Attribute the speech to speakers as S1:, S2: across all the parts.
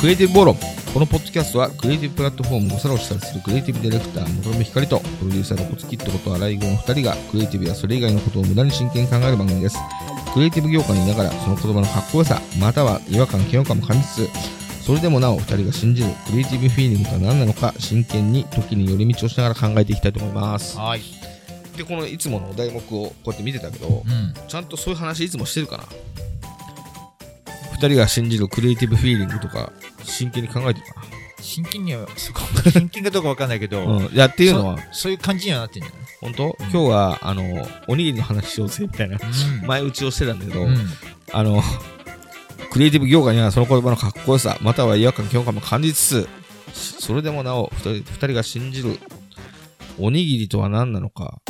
S1: クリエイティブ暴論このポッドキャストはクリエイティブプラットフォームをさらを主催するクリエイティブディレクター元目光とプロデューサーのコツキットこと荒井豪の2人がクリエイティブやそれ以外のことを無駄に真剣に考える番組ですクリエイティブ業界にいながらその言葉のかっこよさまたは違和感嫌悪感も感じつつそれでもなお2人が信じるクリエイティブフィーリングとは何なのか真剣に時に寄り道をしながら考えていきたいと思います
S2: はい。
S1: でこのいつものお題目をこうやって見てたけど
S2: うん。
S1: ちゃんとそういう話いつもしてるかな？2人が信じるクリエイティブフィーリングとか真剣に考えてるか
S2: 真剣には、そこ、真剣かどうかわかんないけど、
S1: な、うん、いやっていうのは
S2: そそういう感じにはなってんじゃ
S1: 本当、今日はあのおにぎりの話しようぜみたいな
S2: ない
S1: 前打ちをしてたんだけど、
S2: うん。
S1: あのクリエイティブ業界にはその言葉のかっこよさまたは違和感嫌悪感も感じつつしそれでもなお2人二人が信じるおにぎりとは何なのか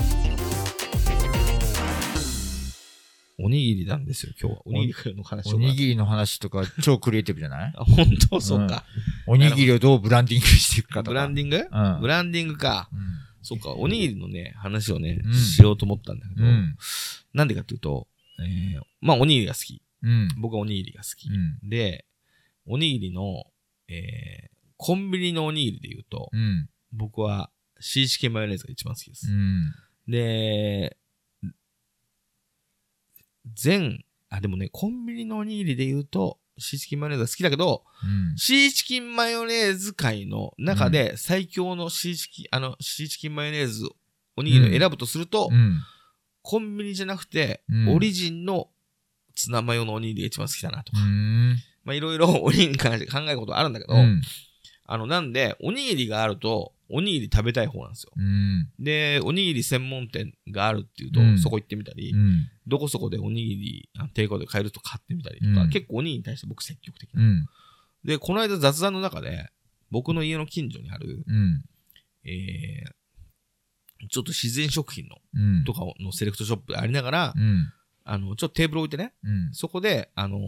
S1: おにぎりなんですよ今日は。おにぎりの話を
S2: おにぎりの話とか 超クリエイティブじゃない？
S1: あ本当？そうか、
S2: おにぎりをどうブランディングしていくかとか。
S1: ブランディング、
S2: うん。
S1: ブランディングか。
S2: うん。
S1: そうかおにぎりのね話をね、
S2: うん
S1: しようと思ったんだけど、
S2: うん。
S1: なんでかっていうと、えー。まあおにぎりが好き。
S2: うん。
S1: 僕はおにぎりが好き、
S2: うん。
S1: で、おにぎりの、えー、コンビニのおにぎりで言うと、
S2: うん。
S1: 僕はシーチキンマヨネーズが一番好きです。
S2: うん。
S1: で、全、あ、でもね、コンビニのおにぎりで言うと、シーチキンマヨネーズが好きだけど、
S2: うん。
S1: シーチキンマヨネーズ界の中で最強のシーチキン、あの、シーチキンマヨネーズおにぎりを選ぶとすると、
S2: うん。
S1: コンビニじゃなくて、
S2: うん
S1: オリジンのツナマヨのおにぎりが一番好きだなとか。
S2: うん。
S1: まあいろいろおにぎりに関して考えることあるんだけど、
S2: うん。
S1: あの、なんで、おにぎりがあると、おにぎり食べたい方なんですよ。
S2: うん。
S1: で、おにぎり専門店があるっていうと、
S2: うん
S1: そこ行ってみたり、
S2: うん。
S1: どこそこでおにぎり、あ低価で買えると買ってみたりとか、
S2: うん
S1: 結構おにぎりに対して僕積極的な。
S2: うん。
S1: で、この間雑談の中で、僕の家の近所にある、
S2: うん。
S1: えー、ちょっと自然食品の、
S2: うん。
S1: とかのセレクトショップでありながら、
S2: うん。
S1: あの、ちょっとテーブル置いてね、
S2: うん。
S1: そこで、あのー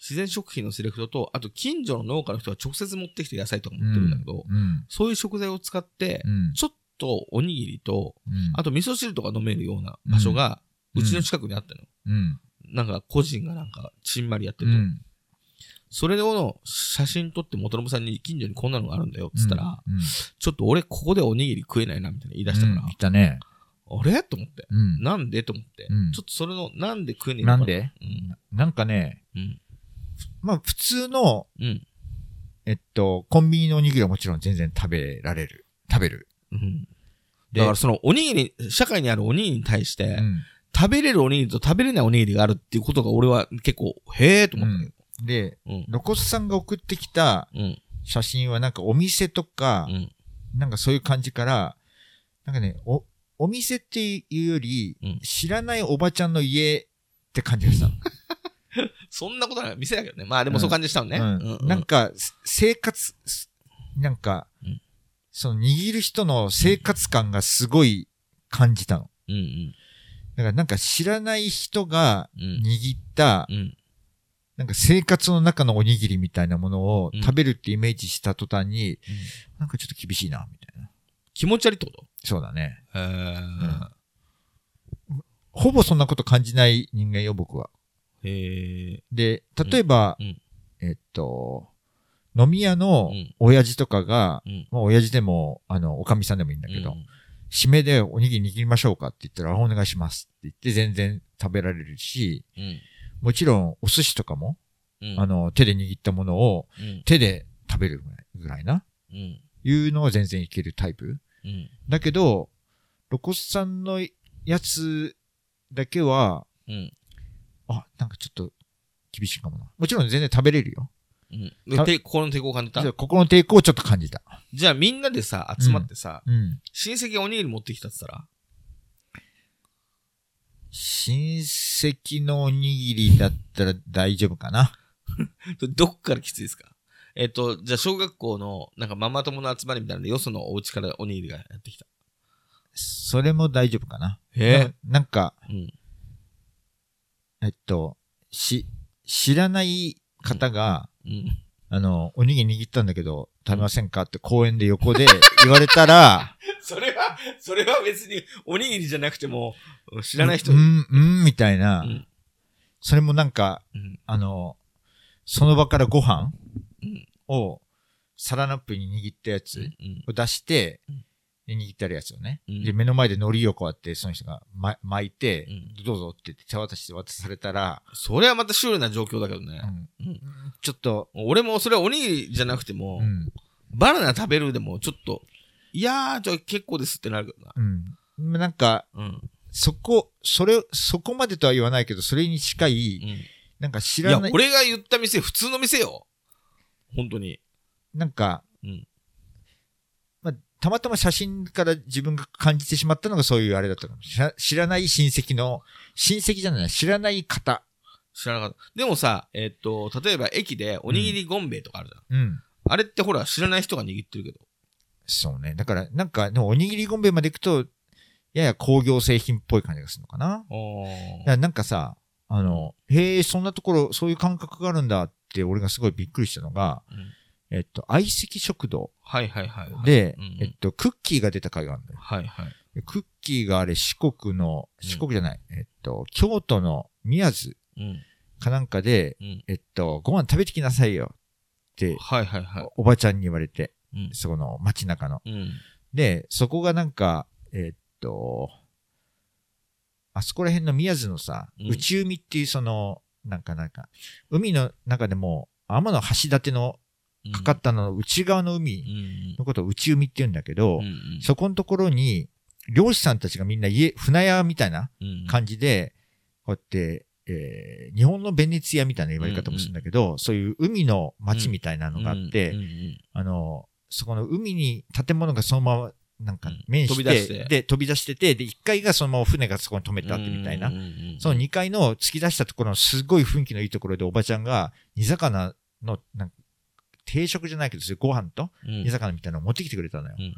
S1: 自然食品のセレクトと、あと近所の農家の人が直接持ってきて野菜とか持ってるんだけど、
S2: うん。
S1: そういう食材を使って、
S2: うん。
S1: ちょっとおにぎりと、
S2: うん。
S1: あと味噌汁とか飲めるような場所が、
S2: う
S1: うんちの近くにあったの。
S2: うん。
S1: なんか個人がなんか、ちんまりやってると。
S2: うん。
S1: それの写真撮って元信さんに近所にこんなのがあるんだよ、つったら、
S2: うん、
S1: ちょっと俺ここでおにぎり食えないな、みたいな言い出したから、
S2: うん、いたね。
S1: あれ？と思って。
S2: うん。
S1: なんで？と思って、
S2: うん
S1: ちょっとそれの、なんで食えねえのか
S2: な？んで？
S1: うん。
S2: なんかね、
S1: うん。
S2: まあ普通の、
S1: うん。
S2: えっと、コンビニのおにぎりはもちろん全然食べられる。食べる。
S1: うん。
S2: で
S1: だからそのおにぎり、社会にあるおにぎりに対して、
S2: うん。
S1: 食べれるおにぎりと食べれないおにぎりがあるっていうことが俺は結構、へえと思ったけど。
S2: で、
S1: うん。
S2: ロコスさんが送ってきた
S1: うん。
S2: 写真はなんかお店とか
S1: う、ん。
S2: なんかそういう感じから、なんかね、お、お店っていうより、
S1: うん
S2: 知らないおばちゃんの家って感じがしたの。
S1: そんなことない。店だけどね。まあでもそう感じしたのね。
S2: うんなんか、す生活、すなんか、
S1: うん
S2: その握る人の生活感がすごい感じたの。
S1: うんうん。
S2: だからなんか知らない人が
S1: うん。
S2: 握った、
S1: うん。
S2: なんか生活の中のおにぎりみたいなものを
S1: うん
S2: 食べるってイメージした途端に、なんかちょっと厳しいな、みたいな。
S1: 気持ち悪いってこと？
S2: そうだね。
S1: へー
S2: ほぼそんなこと感じない人間よ、僕は。で、例えば、えっと、飲み屋の
S1: うん
S2: 親父とかが、
S1: うん。
S2: まあ親父でも、あの、おかみさんでもいいんだけど、
S1: うん
S2: 締めでおにぎり握りましょうかって言ったら、あお願いしますって言って全然食べられるし、
S1: うん。
S2: もちろんお寿司とかも、
S1: うん。
S2: あの、手で握ったものを
S1: うん。
S2: 手で食べるぐらいな、
S1: うん。
S2: いうのは全然いけるタイプ。
S1: うん。
S2: だけど、ロコスさんのやつだけは、
S1: うん。
S2: あ、なんかちょっと厳しいかもな。もちろん全然食べれるよ。
S1: うん。
S2: た
S1: で、心の抵抗を感じた？
S2: 心の抵抗をちょっと感じた。
S1: じゃあみんなでさ、集まってさ、
S2: うん。
S1: 親戚がおにぎり持ってきたって言ったら？
S2: 親戚のおにぎりだったら大丈夫かな。
S1: どっからきついですか？えっ、と、じゃあ小学校のなんかママ友の集まりみたいなので、よそのお家からおにぎりがやってきた。
S2: それも大丈夫かな。
S1: へ
S2: ななんか、
S1: うん。
S2: えっと、し、知らない方が、
S1: うん。
S2: あの、おにぎり握ったんだけど、食べませんか？って公園で横で 言われたら、
S1: それは、それは別におにぎりじゃなくても、知らない人に。
S2: うん、うん、みたいな、
S1: うん
S2: それもなんか、
S1: うん。
S2: あの、その場からご飯
S1: うん。
S2: を、サランラップに握ったやつ
S1: うん。
S2: を出して
S1: うん、
S2: で握ってあるやつをね。
S1: うん
S2: で、目の前で海苔をこうやって、その人が、ま、巻いて、
S1: う
S2: どうぞって言って手渡して渡されたら、
S1: それはまたシュールな状況だけどね。
S2: うん
S1: うん
S2: ちょっと、
S1: 俺もそれはおにぎりじゃなくても、
S2: うん。
S1: バナナ食べるでもちょっと、いやー、じゃあ結構ですってなるけどな。
S2: うん。なんか、
S1: うん。
S2: そこ、それ、そこまでとは言わないけど、それに近
S1: う
S2: い、
S1: ん
S2: なんか知
S1: いや
S2: らない、、
S1: 俺が言った店、普通の店よ。本当に。
S2: なんか、たまたま写真から自分が感じてしまったのがそういうあれだったかもしれない知らない親戚の、親戚じゃない、知らない方。
S1: 知らなかった。でもさ、えっと、例えば駅でおにぎりゴンベイとかあるじゃん。
S2: うん。
S1: あれってほら、知らない人が握ってるけど。
S2: そうね。だから、なんか、でもおにぎりゴンベイまで行くと、やや工業製品っぽい感じがするのかな。
S1: お
S2: なんかさ、あの、へえ、そんなところ、そういう感覚があるんだって、俺がすごいびっくりしたのが、
S1: うん
S2: えっと、相席食堂
S1: はいはいはいはい。
S2: で、
S1: うんうん
S2: えっと、クッキーが出た回があるんだよ。
S1: はいはい。
S2: でクッキーがあれ、四国の、
S1: うん
S2: 四国じゃない、えっと、京都の宮津
S1: うん。
S2: かなんかで、
S1: うん。
S2: えっと、ご飯食べてきなさいよって、
S1: はいはいはい。
S2: おばちゃんに言われて、
S1: うん。
S2: そこの街中の。
S1: うん。
S2: で、そこがなんか、えっと、あそこら辺の宮津のさ、
S1: うん
S2: 内海っていうその、なんかなんか、海の中でも、天の橋立のかかったの内側の
S1: う
S2: 海
S1: ん。
S2: のことを内海って言うんだけど、
S1: うんうん。
S2: そこのところに、漁師さんたちがみんな家、船屋みたいな
S1: うん
S2: 感じで、こうやって、えー日本のベネツィアみたいな言われ方もするんだけど、そういう海の街みたいなのがあって、
S1: うんうん
S2: あの、そこの海に建物がそのまま、なんか
S1: うん。
S2: 面して、
S1: 飛び出して。
S2: で、飛び出してて、で、1階がそのまま船がそこに止めてあってみたいな。
S1: うん。うんうん
S2: その2階の突き出したところのすごい雰囲気のいいところでおばちゃんが煮魚の、なんか定食じゃないけど、ご飯と
S1: うん
S2: 煮魚みたいなのを持ってきてくれたのよ。
S1: うん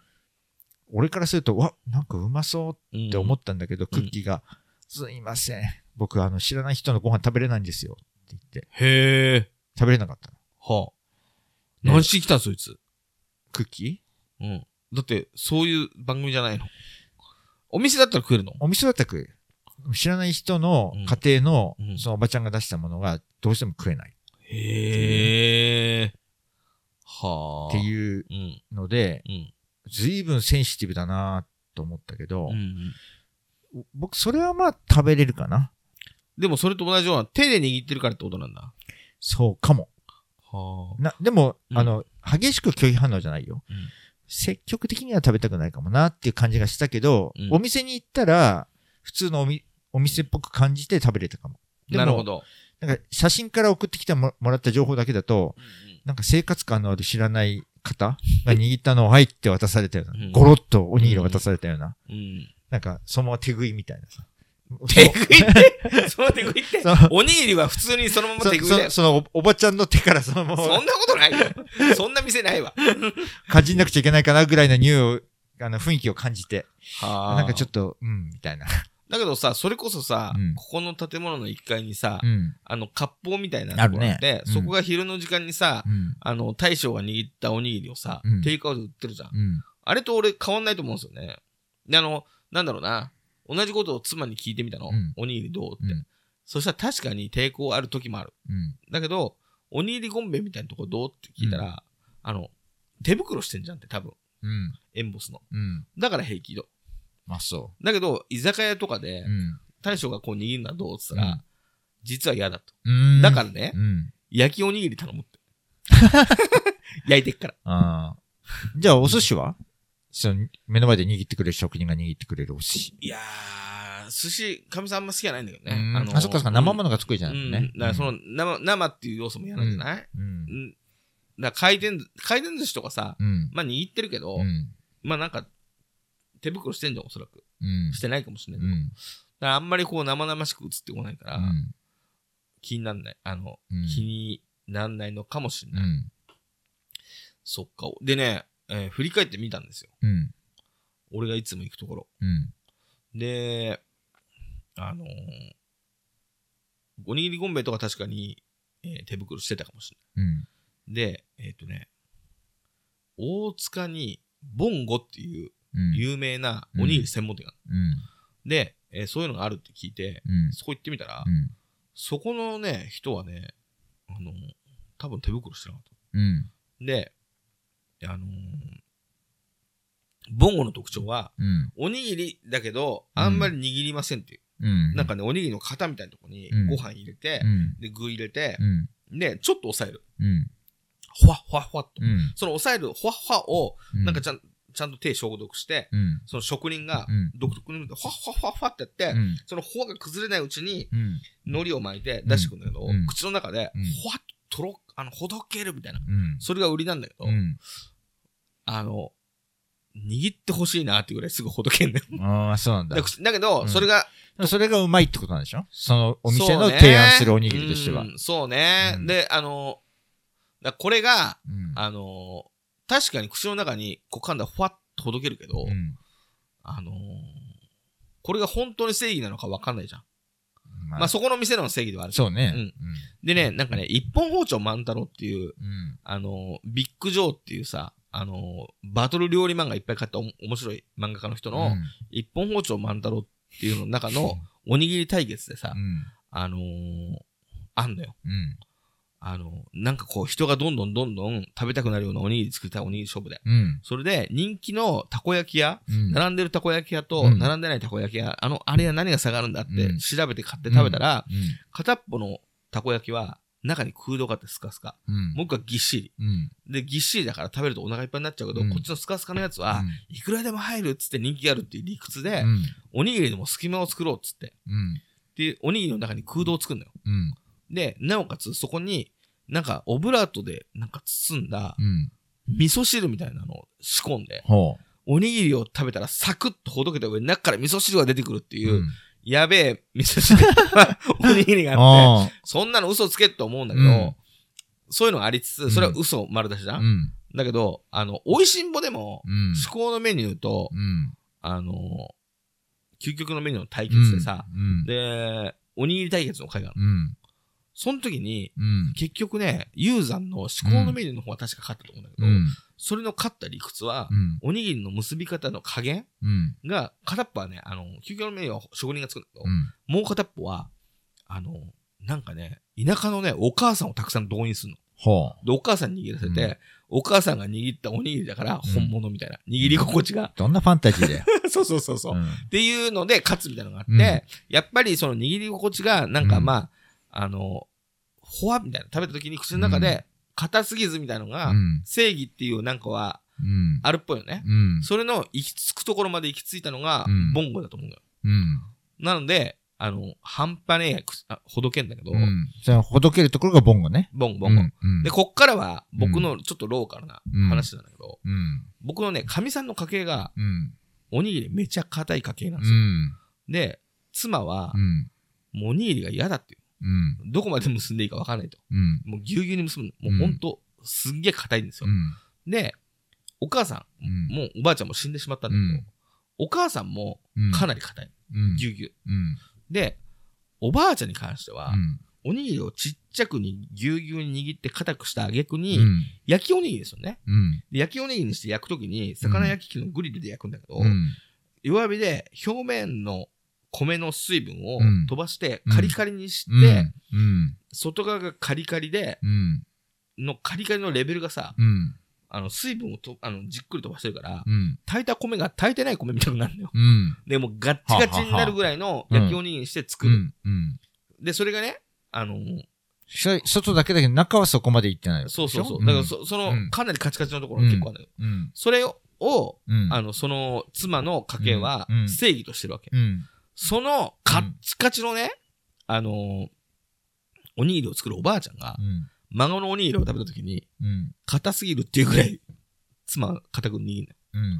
S2: 俺からすると、わ、なんかうまそうって思ったんだけど、
S1: うん
S2: クッキーが、すいません。僕、あの、知らない人のご飯食べれないんですよ。って言って、
S1: へえ。
S2: 食べれなかったの。
S1: はあ。何しに来たんそいつ？
S2: クッキー？
S1: うん。だって、そういう番組じゃないの。お店だったら食えるの？
S2: お店だったら食える。知らない人の
S1: うん
S2: 家庭の
S1: うん、
S2: そのおばちゃんが出したものがどうしても食えない
S1: へえ。はあ。
S2: っていう
S1: うん。
S2: ので、
S1: うん。
S2: 随分センシティブだなと思ったけど
S1: うんう、ん。
S2: 僕、それはまあ食べれるかな。
S1: でもそれと同じような手で握ってるからってことなんだ。
S2: そうかも。
S1: は
S2: な、でも、
S1: うん
S2: あの、激しく拒否反応じゃないよ。
S1: うん
S2: 積極的には食べたくないかもなっていう感じがしたけど、
S1: うん
S2: お店に行ったら、普通のおみお店っぽく感じて食べれたかも
S1: なるほど。
S2: なんか写真から送ってきてももらった情報だけだと、なんか生活感のある知らない方が 握ったのをはいって渡されたような、
S1: うん
S2: ゴロッとおにぎりを渡されたような、
S1: うん。
S2: なんかそのまま手食いみたいなさ。
S1: 手食いって？その手食いって？おにぎりは普通にそのまま
S2: そ
S1: 手食いだよ
S2: そ。そのおおばちゃんの手からそのまま
S1: そんなことないよ。そんな店ないわ。
S2: 感じなくちゃいけないかなぐらいの匂いを、あの雰囲気を感じて、
S1: は
S2: なんかちょっ
S1: と。
S2: と、うん、みたいな。
S1: だけどさ、それこそさ、
S2: うん
S1: ここの建物の1階にさ、
S2: うん。
S1: あの、割烹みたいなとこあって
S2: あるねうん
S1: そこが昼の時間にさ、
S2: うん。
S1: あの、大将が握ったおにぎりをさ、
S2: うん
S1: テイクアウトで売ってるじゃん。
S2: うん。
S1: あれと俺変わんないと思うんですよね。で、あの、なんだろうな。同じことを妻に聞いてみたの。
S2: うん
S1: おにぎりどうって。
S2: うん
S1: そしたら確かに抵抗ある時もある。
S2: うん。
S1: だけど、おにぎりゴンベイみたいなとこどうって聞いたら、あの、手袋してんじゃんって多分。
S2: うん。
S1: エンボスの。
S2: うん。
S1: だから平気よ。
S2: まあそ
S1: だけど、居酒屋とかで
S2: う。、うん。
S1: 大将がこう握るのはどうって言ったら、
S2: うん
S1: 実は嫌だと。
S2: うん。
S1: だからね、
S2: うん。
S1: 焼きおにぎり頼むって。焼いてっから。
S2: ああ。じゃあ、お寿司は？その、目の前で握ってくれる職人が握ってくれるお寿司。
S1: いやー、寿司、かみさんあんま好きじゃないんだけどね。
S2: うん
S1: の
S2: あ、そっかそっか、生も
S1: の
S2: のが得意じゃない
S1: うん。
S2: のね。
S1: だからその生、生っていう要素も嫌なんじゃない、
S2: うん
S1: う。ん、だから回転、回転寿司とかさ、
S2: うん。
S1: まあ握ってるけど、
S2: うん。
S1: まあなんか、手袋してんじゃん、おそらく。
S2: うん。
S1: してないかもしれないけど。
S2: うん。
S1: だからあんまりこう生々しく映ってこないから、
S2: うん。
S1: 気になんない。あの、
S2: うん
S1: 気になんないのかもしれない。
S2: うん。
S1: そっか。でね、えー振り返ってみたんですよ。
S2: うん。
S1: 俺がいつも行くところ。
S2: うん。
S1: で、あのーおにぎりゴンベイとか確かに、えー手袋してたかもしれ
S2: うん。
S1: ない。で、えっ、とね、大塚に、ボンゴっていう
S2: うん。
S1: 有名なおにぎり専門店がある。
S2: うん。
S1: で、えーそういうのがあるって聞いて、
S2: うん。
S1: そこ行ってみたら、
S2: うん。
S1: そこのね、人はね、あの多分手袋してなかった。
S2: うん。
S1: で、あのーボンゴの特徴は、
S2: うん。
S1: おにぎりだけど、あんまり握りませんっていう。
S2: うん。
S1: なんかね、おにぎりの型みたいなとこに
S2: うん
S1: ご飯入れて
S2: う、ん。
S1: で、具入れて
S2: う、ん。
S1: で、ちょっと押さえる。
S2: うん。
S1: ほわほわほわっと。
S2: うん。
S1: その押さえるほわほわを、
S2: うん。
S1: なんかちゃん、ちゃんと手消毒して、
S2: うん。
S1: その職人が
S2: うん
S1: 独特にほわほわほわほわってやって、
S2: うん。
S1: そのほわが崩れないうちに
S2: うん。
S1: 海苔を巻いて出してくるんだけど、
S2: うん
S1: 口の中で
S2: うん
S1: ほわっととろ、あの、ほどけるみたいな。
S2: うん。
S1: それが売りなんだけど、
S2: うん。
S1: あの、握ってほしいなってぐらいすぐほどけんだよ。
S2: ああ、そうなんだ
S1: だ。だけど、
S2: うん
S1: それが、
S2: それがうまいってことなんでしょ？そのお店の提案するおにぎりとしては。
S1: うんそうね。
S2: うん
S1: で、あの、だこれが、
S2: うん。
S1: あの、確かに口の中にこう噛んだらふわっとほどけるけど、
S2: うん。
S1: あの、これが本当に正義なのかわかんないじゃん。
S2: ま
S1: まあそこの店の正義ではある。
S2: そうね。
S1: うんでね、なんかね、一本包丁万太郎っていう、
S2: うん。
S1: あの、ビッグジョーっていうさ、あの、バトル料理漫画いっぱい買ったお面白い漫画家の人の、一本包丁万太郎っていうの中のおにぎり対決でさ
S2: う、ん。
S1: あのーあんのよ。
S2: うん。
S1: あの、なんかこう人がどんどんどんどん食べたくなるようなおにぎり作りたいおにぎり勝負で。
S2: うん。
S1: それで人気のたこ焼き屋、
S2: うん。
S1: 並んでるたこ焼き屋と
S2: うん
S1: 並んでないたこ焼き屋、あの、あれは何が差があるんだって
S2: うん
S1: 調べて買って食べたら、
S2: うん。
S1: 片っぽのたこ焼きは中に空洞があってスカスカ。
S2: うん。
S1: もう一個はぎっしり。
S2: うん。
S1: で、ぎっしりだから食べるとお腹いっぱいになっちゃうけど、
S2: うん
S1: こっちのスカスカのやつは、いくらでも入るっつって人気があるっていう理屈で、
S2: うん。
S1: おにぎりでも隙間を作ろうっつって。
S2: うん。
S1: で、おにぎりの中に空洞を作るのよ。
S2: うん。
S1: で、なおかつそこに、なんかオブラートでなんか包んだ
S2: うん。
S1: 味噌汁みたいなのを仕込んで、
S2: ほ
S1: おにぎりを食べたらサクッとほどけた上に中から味噌汁が出てくるって
S2: う。
S1: いう、
S2: うん
S1: やべえ味噌汁 おにぎりがあって。そんなの嘘つけって思うんだけど、
S2: うん
S1: そういうのがありつつ、それは嘘丸出しだ、
S2: うん。
S1: だけど、あの、美味しんぼでも、
S2: うん。
S1: 至高のメニューと、
S2: うん。
S1: あの、究極のメニューの対決でさ、
S2: うん。
S1: で、おにぎり対決の会がある。
S2: うん。
S1: その時に、
S2: うん。
S1: 結局ね、ユーザンの至高のメニューの方が確か勝ったと思うんだけど、
S2: うん。
S1: それの勝った理屈は、
S2: うん。
S1: おにぎりの結び方の加減
S2: うん。
S1: が、片っぽはね、あの、究極のメニューは職人が作るんだけど、
S2: うん。
S1: もう片っぽは、あの、なんかね、田舎のね、お母さんをたくさん動員するの。
S2: ほ
S1: で、お母さんに握らせて、
S2: うん
S1: お母さんが握ったおにぎりだから
S2: うん
S1: 本物みたいな。握り心地が。
S2: う。どんなファンタジーだよ。
S1: そうそうそうそう。
S2: うん
S1: っていうので勝つみたいなのがあって、
S2: うん
S1: やっぱりその握り心地が、なんか
S2: うん
S1: まあ、あの、ほわみたいな、食べた時に口の中で硬すぎずみたいなのが、
S2: うん。
S1: 正義っていうなんかは
S2: うん。
S1: あるっぽいよね。
S2: うん。
S1: それの行き着くところまで行き着いたのが
S2: うん、
S1: ボンゴだと思うのよ。
S2: うん。
S1: なので、あの、半端ねえほどけんだけど、
S2: うん。そのほどけるところがボンゴね。
S1: ボンボンゴ。
S2: うん。
S1: で、こっからは僕のちょっとローカルな話なんだけど、
S2: うん。
S1: 僕のね、神さんの家系が、
S2: うん。
S1: おにぎりめちゃ硬い家系なんで
S2: う
S1: すよ。
S2: ん。
S1: で、妻は
S2: う、ん。
S1: もうおにぎりが嫌だっていう。
S2: うん。
S1: どこまで結んでいいか分かんないと。
S2: うん。
S1: もうぎゅうぎゅうに結ぶの。もうほんと、すんげえ硬いんですよ。
S2: うん。
S1: で、お母さん、
S2: うん
S1: もうおばあちゃんも死んでしまったんだけど、
S2: うん
S1: お母さんも
S2: うん。
S1: かなり硬い。
S2: うん。
S1: ぎゅうぎゅう。
S2: うん。
S1: で、おばあちゃんに関しては、
S2: うん。
S1: おにぎりをちっちゃくにぎゅうぎゅうに握って硬くした挙句に、
S2: うん。
S1: 焼きおにぎりですよね。焼きおにぎりにして焼くときに、魚焼き器のグリルで焼くんだけど、
S2: うん。
S1: 弱火で表面の米の水分を
S2: うん
S1: 飛ばして
S2: うん
S1: カリカリにして。外側がカリカリで、
S2: うん。
S1: のカリカリのレベルがさ、
S2: うん。
S1: あの水分をとあのじっくり飛ばしてるから、
S2: うん。
S1: 炊いた米が炊いてない米みたいになるのよ。
S2: うん。
S1: で、もうガッチガチになるぐらいの焼きおにぎりにして作る。で、それがね、あの
S2: 外だけだけど中はそこまで行ってない
S1: そうそうそう。だからそ、その、
S2: うん
S1: かなりカチカチのところが結構あるのよ。
S2: うん。
S1: それを、
S2: うん。
S1: あの、その、妻の家系は正義としてるわけ。
S2: うん。
S1: その、カッチカチのね、あのーおにぎりを作るおばあちゃんが
S2: う、ん。
S1: 孫のおにぎりを食べた時に、
S2: うん。
S1: 硬すぎるっていうぐらい、妻が硬く握るのよ。
S2: うん。
S1: っ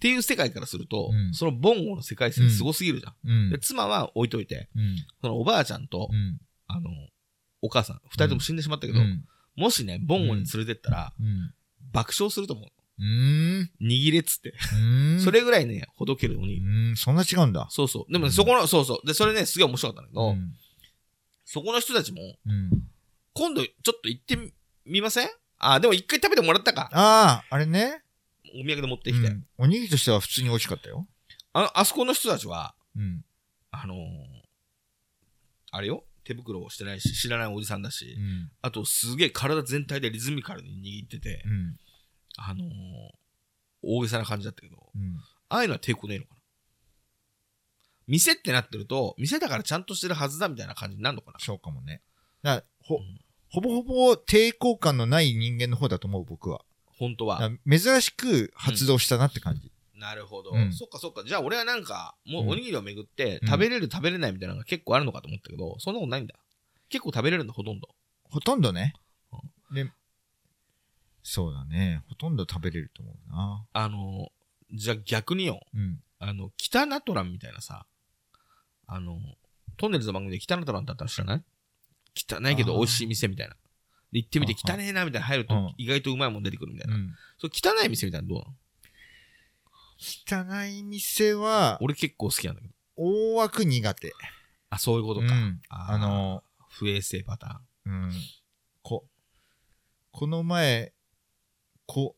S1: ていう世界からすると、
S2: うん
S1: そのボンゴの世界線すごすぎるじゃん。
S2: うん
S1: で、。妻は置いといて、
S2: うん。
S1: そのおばあちゃんと、
S2: うん。
S1: あの、お母さん、二人とも死んでしまったけど、
S2: うん。
S1: もしね、ボンゴに連れてったら、
S2: うん。
S1: 爆笑すると思う。
S2: うん。
S1: 握れっつって。
S2: うん。
S1: それぐらいね、ほどけるおにぎ。
S2: そんな違うんだ。
S1: そうそう。でもね、
S2: うん
S1: そこの、そうそう。で、それね、すげえ面白かったんだけど、
S2: うん。
S1: そこの人たちも、
S2: うん。
S1: 今度ちょっと行ってみみません？あ、でも一回食べてもらったか。
S2: ああ、あれね。
S1: お土産で持ってきて。
S2: うんおにぎりとしては普通に美味しかったよ。
S1: あの、あそこの人たちは、
S2: うん。
S1: あのーあれよ手袋をしてないし、知らないおじさんだし、
S2: うん。
S1: あとすげえ体全体でリズミカルに握ってて、
S2: うん。
S1: あのー大げさな感じだったけど、
S2: うん。
S1: ああいうのは抵抗ねえのかな店ってなってると、店だからちゃんとしてるはずだみたいな感じになるのかな
S2: そうかもね。ほ
S1: うん、
S2: ほぼほぼ抵抗感のない人間の方だと思う、僕は。
S1: 本当は。
S2: 珍しく発動したなって感じ。
S1: なるほど、
S2: うん
S1: そっかそっか。じゃあ俺はなんか、も
S2: うん
S1: うおにぎりをめぐって、
S2: うん
S1: 食べれる食べれないみたいなのが結構あるのかと思ったけど、そんなことないんだ。結構食べれるんだ、ほとんど。
S2: ほとんどね。で、そうだね。ほとんど食べれると思うな。
S1: あの、じゃあ逆によ、
S2: うん。
S1: あの、北ナトランみたいなさ、あの、トンネルズの番組で北ナトランだったら知らない？汚いけど美味しい店みたいな。で行ってみて
S2: あは
S1: 汚ねえなみたいな入ると
S2: うん
S1: 意外とうまいもん出てくるみたいうな。
S2: ん。
S1: そう汚い店みたいなのどうなの？
S2: 汚い店は、
S1: 俺結構好きなんだけど。
S2: 大枠苦手。
S1: あ、そういうことか。
S2: うん。
S1: あー
S2: あの、
S1: 不衛生パターン。
S2: うん。こ、この前、こ、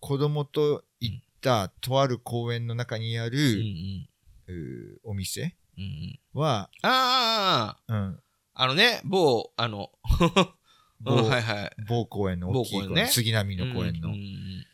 S2: 子供と行ったとある公園の中にあ
S1: うんう
S2: る、
S1: ん。
S2: うーお店
S1: うんうん。
S2: は、
S1: ああ、
S2: うん。
S1: あのね、某、あの、
S2: 某
S1: うんはいはい。
S2: 某公園の大きい公園、
S1: ね
S2: 杉並の公園の、
S1: うんうん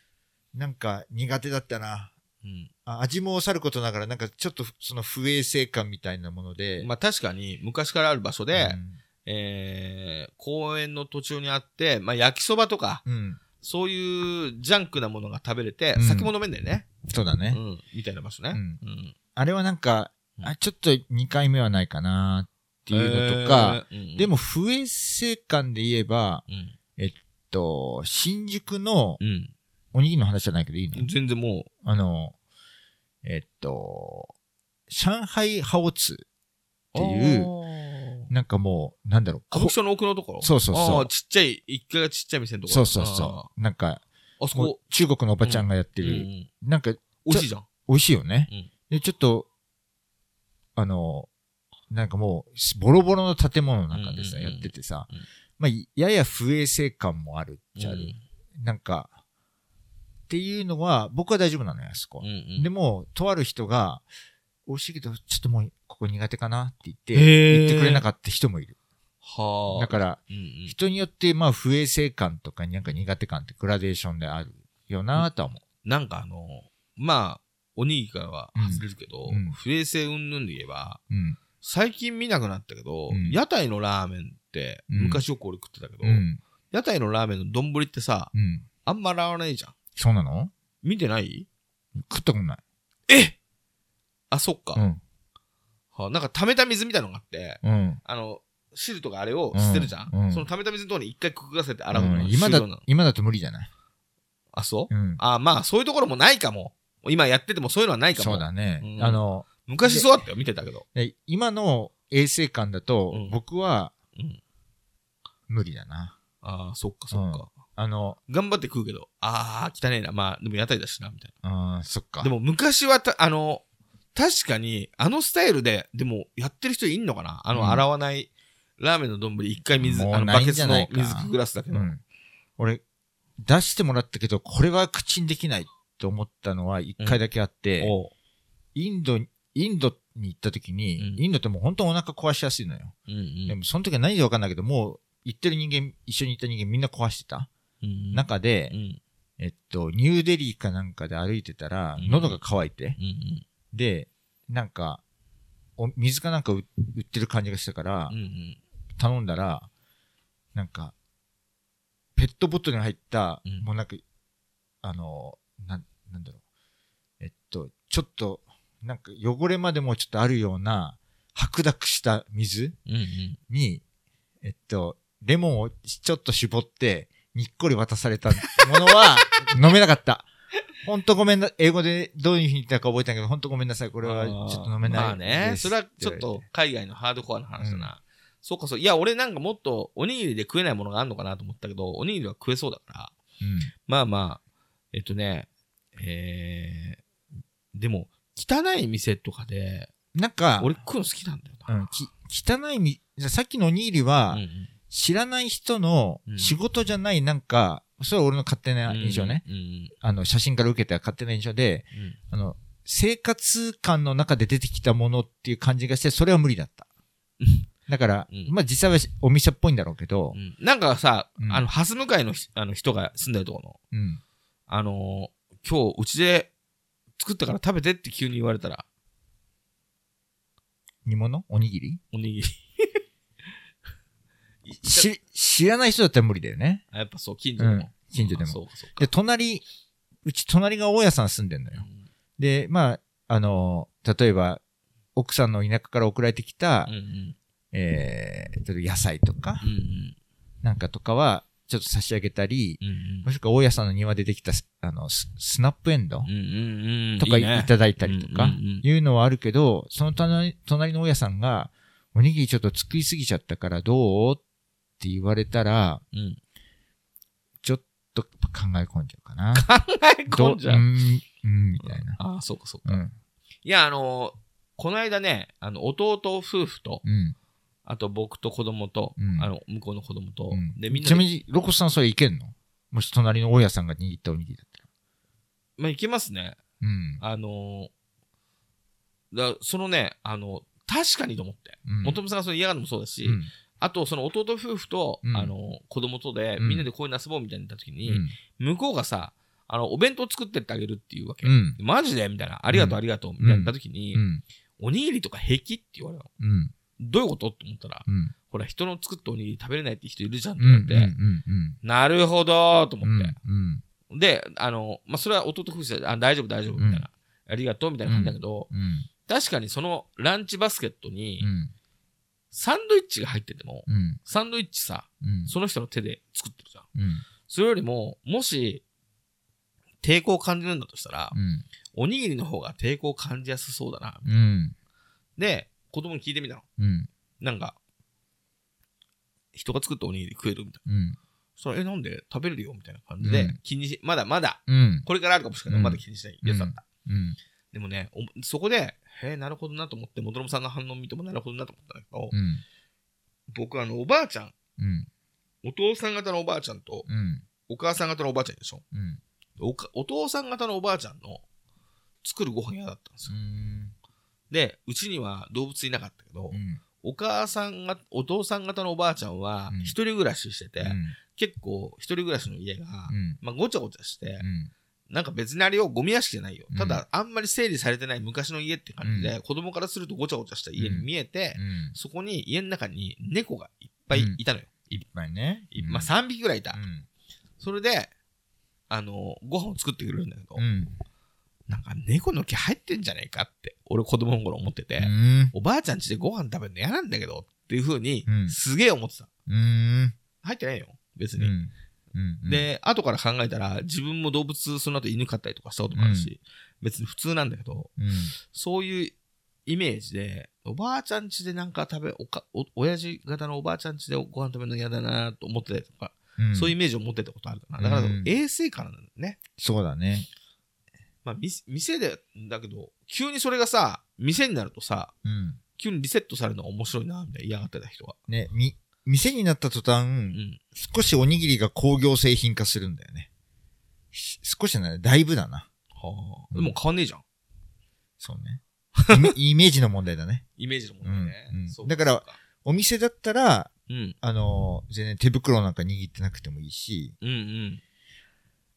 S2: なんか苦手だったな。
S1: うん
S2: あ味もさることながら、なんかちょっとその不衛生感みたいなもので。
S1: まあ確かに昔からある場所で、
S2: うん
S1: えー、公園の途中にあって、まあ焼きそばとか、
S2: うん。
S1: そういうジャンクなものが食べれて、
S2: うん
S1: 酒も飲めんだよね。
S2: そうだね。
S1: うん。みたいな場所ね。
S2: うん
S1: うん。
S2: あれはなんか、
S1: うん
S2: あ、ちょっと2回目はないかなっていうのとか、
S1: えー、うん
S2: で、も不衛生感で言えば、
S1: うん。
S2: と、新宿の、
S1: うん。
S2: おにぎりの話じゃないけどいいの？
S1: 全然も
S2: あの、えっと、上海ハオツ
S1: う、
S2: っていう
S1: う、
S2: なんかもう、なんだろう。
S1: 歌舞伎町の奥のところ？
S2: そうそうそう
S1: ちっちゃい、一階がちっちゃい店のところ。
S2: そうそうそう。なんか、
S1: あそこ、
S2: 中国のおばちゃんがやってる、なんか、
S1: 美味しいじゃん。
S2: 美味しいよね。
S1: うん
S2: で、ちょっと、あの、なんかもう、ボロボロの建物の中でさ、やっててさ
S1: うん、
S2: まあ、やや不衛生感もあるっちゃある。
S1: うん
S2: なんか、っていうのは、僕は大丈夫なのよ、あそこ
S1: うん。うん
S2: でも、とある人が、美味しいけど、ちょっともう、ここ苦手かなって言って、言ってくれなかった人もいる。
S1: はあ。
S2: だから、
S1: うんうん
S2: 人によって、まあ、不衛生感とか、なんか苦手感ってグラデーションであるよなとは思
S1: なんかあの、まあ、おにぎりからは外れるけど、
S2: うんうん
S1: 不衛生云々で言えば、
S2: う。うん。
S1: 最近見なくなったけど、
S2: うん
S1: 屋台のラーメンって、
S2: うん
S1: 昔よく俺食ってたけど、
S2: うん。
S1: 屋台のラーメンの丼ってさ、
S2: うん。
S1: あんま洗わないじゃん。
S2: そうなの？
S1: 見てない？
S2: 食ったことない。
S1: えあ、そっか。
S2: うん。
S1: はあなんか溜めた水みたいなのがあって、
S2: うん。
S1: あの、汁とかあれを捨てるじゃん、
S2: うんうん
S1: その溜めた水のところに一回くぐらせて洗うのが
S2: うん今だ
S1: 終了なの、
S2: 今だと無理じゃない？
S1: あ、そう、
S2: うん。
S1: あ、まあ、そういうところもないかも。今やっててもそういうのはないかも。
S2: そうだね。
S1: うん
S2: あの、
S1: 昔そうだったよ、見てたけど。
S2: で今の衛生観だと、
S1: うん
S2: 僕は
S1: うん。
S2: 無理だな。
S1: ああ、そっかそっか。
S2: あの、
S1: 頑張って食うけど、ああ、汚ねえな。まあ、でも屋台だしな、みたい
S2: あーそっか。
S1: な。でも昔はた、あの、確かに、あのスタイルで、でも、やってる人いんのかな？あの、
S2: うん。
S1: 洗わない、ラーメンの丼一回水、あの、
S2: もうないん
S1: バケツの
S2: じゃないか
S1: 水くぐらすだけど。
S2: うん。俺、出してもらったけど、これは口にできないと思ったのは一回だけあって、
S1: おう。
S2: インド、インドに行った時に、
S1: うん。
S2: インドってもう本当お腹壊しやすいのよ。
S1: うんうん。
S2: でもその時は何でわかんないけど、もう行ってる人間、一緒に行った人間みんな壊してた。
S1: うん。
S2: 中で
S1: う、ん。
S2: えっと、ニューデリーかなんかで歩いてたら、
S1: うん。
S2: 喉が渇いて、
S1: うんうん
S2: で、なんか、お水かなんか売売ってる感じがしたから
S1: う、んうん
S2: 頼んだら、なんか、ペットボトルに入った、
S1: うん
S2: もうなんか、あの、なん、なんだろう。えっと、ちょっと、なんか汚れまでもちょっとあるような、白濁した水
S1: うんうん
S2: に、えっと、レモンをちょっと絞って、にっこり渡されたものは、飲めなかった。ほんとごめんな、英語でどういうふうに言ったか覚えたけど、ほんとごめんなさい。これはちょっと飲めない
S1: まあね、それはちょっと海外のハードコアな話だな。そうかそう。いや、俺なんかもっとおにぎりで食えないものがあるのかなと思ったけど、おにぎりは食えそうだから。
S2: うん。
S1: まあまあ、えっとね、えー、でも、汚い店とかで、
S2: なんか、
S1: 俺食うの好きなんだよな。
S2: うん、き汚いみ、じゃあさっきのおにぎりは、
S1: うんうん
S2: 知らない人の
S1: うん
S2: 仕事じゃないなんか、それは俺の勝手な印象ね。
S1: うんうん
S2: あの、写真から受けた勝手な印象で、
S1: うん。
S2: あの、生活感の中で出てきたものっていう感じがして、それは無理だった。だから、
S1: うん。
S2: まあ実際はお店っぽいんだろうけど。
S1: う、ん。なんかさ、
S2: うん。
S1: あの、ハス向かいのひあの人が住んでるところの、
S2: うん。
S1: あのー今日うちで作ったから食べてって急に言われたら、
S2: 煮物？おにぎり？
S1: おにぎり。い
S2: し、知らない人だったら無理だよね。
S1: あやっぱそう、近所でも。
S2: うん近所でも
S1: あそうか、そうか。
S2: で、隣、うち隣が大家さん住んでんのよ。で、まあ、あの、例えば、奥さんの田舎から送られてきた、
S1: うんうん。
S2: えー、例えば野菜とか、
S1: うんうん。
S2: なんかとかは、ちょっと差し上げたり、
S1: うんうん
S2: もしくは大家さんの庭でできた、あの、ススナップエンド
S1: うんうんうん。
S2: とかいただいたりとか
S1: うんうんうん、
S2: いうのはあるけど、その隣隣の大家さんが、おにぎりちょっと作りすぎちゃったからどう？って言われたら、
S1: うん。
S2: ちょっと考え込んじゃうかな。
S1: 考え込んじゃう？
S2: どうーん、うん、みたいな。
S1: ああ、そうかそうか。
S2: うん、
S1: いや、あのーこの間ね、あの、弟夫婦と、
S2: うん。
S1: あと僕と子供と、
S2: うん
S1: あの、向こうの子供と、
S2: うん
S1: で、みんなで、
S2: ちなみに、ロコスさんそれいけんの？もし隣の大家さんが握ったおにぎりだったら。
S1: まあ、行けますね。
S2: うん。
S1: あのーだそのね、あの、確かにと思って。
S2: うん
S1: 元々さんがそれ嫌がるのもそうだし、
S2: うん
S1: あと、その弟夫婦と、
S2: うん
S1: あの、子供とで、
S2: うん
S1: みんなでこういうの遊ぼうみたいになった時に、
S2: うん
S1: 向こうがさ、あの、お弁当作ってってあげるっていうわけ。
S2: うん。
S1: マジで？みたいな。ありがとう、
S2: うん
S1: ありがとう。みたいになった時に、
S2: うん。
S1: おにぎりとか平気って言われるの。
S2: うん。
S1: どういうこと？って思ったら、
S2: うん。
S1: ほら、人の作ったおにぎり食べれないって人いるじゃんって
S2: うん。
S1: 言われて、
S2: うん。
S1: なるほどーと思って。
S2: うん。
S1: で、あの、まあ、それは弟夫婦で、あ、大丈夫、大丈夫、みたいな。ありがとう、みたいな感じだけど、
S2: うん。
S1: 確かにそのランチバスケットに
S2: う、ん。
S1: サンドイッチが入ってても、
S2: うん。
S1: サンドイッチさ、
S2: うん。
S1: その人の手で作ってるじゃん。
S2: うん。
S1: それよりも、もし、抵抗を感じるんだとしたら、
S2: うん。
S1: おにぎりの方が抵抗を感じやすそうだな。
S2: うん。
S1: で、子供に聞いてみたの。
S2: うん。
S1: なんか、人が作ったおにぎり食えるみたいな。
S2: うん。
S1: それ、え、なんで食べれるよみたいな感じで、
S2: うん
S1: 気にし、まだまだ、
S2: うん。
S1: これからあるかもしれない。
S2: うん
S1: まだ気にしないやつだった。
S2: うん。
S1: でもね、おそこで、へえ、なるほどなと思って、元信さんの反応を見てもなるほどなと思ったんだけど、
S2: うん。
S1: 僕、あの、おばあちゃん、
S2: うん。
S1: お父さん方のおばあちゃんと、
S2: うん。
S1: お母さん方のおばあちゃんでしょ？
S2: うん。
S1: おかお父さん方のおばあちゃんの作るご飯嫌だったんですよ。で、うちには動物いなかったけど、
S2: うん。
S1: お母さんが、お父さん方のおばあちゃんは
S2: うん、
S1: 一人暮らししてて、
S2: うん。
S1: 結構一人暮らしの家が、
S2: うん。
S1: まあ、ごちゃごちゃして、
S2: うん。
S1: なんか別にあれよ、ゴミ屋敷じゃないよ。
S2: うん
S1: ただ、あんまり整理されてない昔の家って感じで、
S2: う
S1: 子供からするとごちゃごちゃした家に見えて、
S2: うん。
S1: そこに家の中に猫がいっぱいいたのよ。い
S2: いっぱいね。
S1: いまあ、3匹ぐらいいた。
S2: うん。
S1: それで、あの、ご飯を作ってくれるんだけど、
S2: うん。
S1: なんか猫の毛入ってんじゃないかって、俺子供の頃思ってて、
S2: うん。
S1: おばあちゃん家でご飯食べるの嫌なんだけどっていう風に
S2: うん、
S1: すげえ思ってた。
S2: うん。
S1: 入ってないよ、別に。
S2: うん。うん。
S1: で、後から考えたら、自分も動物、その後犬飼ったりとかしたこともあるし、別に普通なんだけど、
S2: うん。
S1: そういうイメージで、おばあちゃん家でなんか食べ、おか、お、親父方のおばあちゃん家でご飯食べるの嫌だなと思ってたりとか、
S2: うん。
S1: そういうイメージを持ってたことあるかな。だから、
S2: うん
S1: 衛生からなんだよね。
S2: そうだね。
S1: まあ、み店で、だけど、急にそれがさ、店になるとさ、
S2: うん。
S1: 急にリセットされるのが面白いな、みたいな嫌がってた人が。
S2: ね、み、店になった途端、
S1: うん。
S2: 少しおにぎりが工業製品化するんだよね。し少しじゃない、だいぶだな。
S1: はあ。
S2: うん
S1: でも変わんねえじゃん。
S2: そうね。イメージの問題だね。
S1: イメージの問題ね。
S2: うんうんだからお店だったら、
S1: うん。
S2: あのー全然手袋なんか握ってなくてもいいし、
S1: うんうん。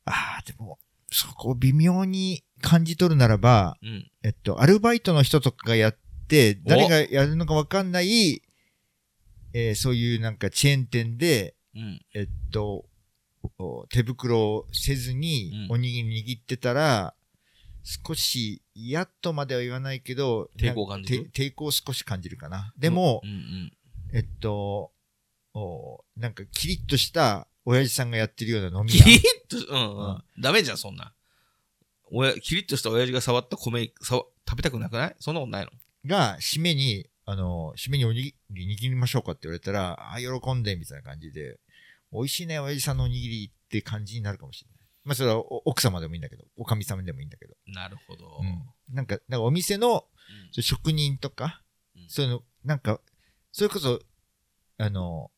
S2: ああ、でも、そこを微妙に感じ取るならば、
S1: うん。
S2: えっと、アルバイトの人とかがやって、誰がやるのかわかんない、えーそういうなんかチェーン店で、
S1: うん。
S2: えっと、お手袋をせずに
S1: うん
S2: おにぎり握ってたら、少し嫌とまでは言わないけど、
S1: 抵抗を感じる？
S2: 抵抗を少し感じるかな。でも
S1: う、んうん。
S2: えっと、おなんかキリッとした親父さんがやってるような飲み
S1: キリッ
S2: 屋。
S1: と、うんう
S2: うん
S1: ん。ダメじゃん、そんな。おや、キリッとした親父が触った米、さわ食べたくなくない？そんなことないの？
S2: が、締めに、あの、締めにおにぎり握りましょうかって言われたら、ああ、喜んで、みたいな感じで、美味しいね、親父さんのおにぎりって感じになるかもしれない。まあ、それはお奥様でもいいんだけど、おかみさんでもいいんだけど。
S1: なるほど。
S2: うん。なんか、なんかお店のそう職人とか、
S1: うん
S2: そういうの、なんか、それこそ、あの、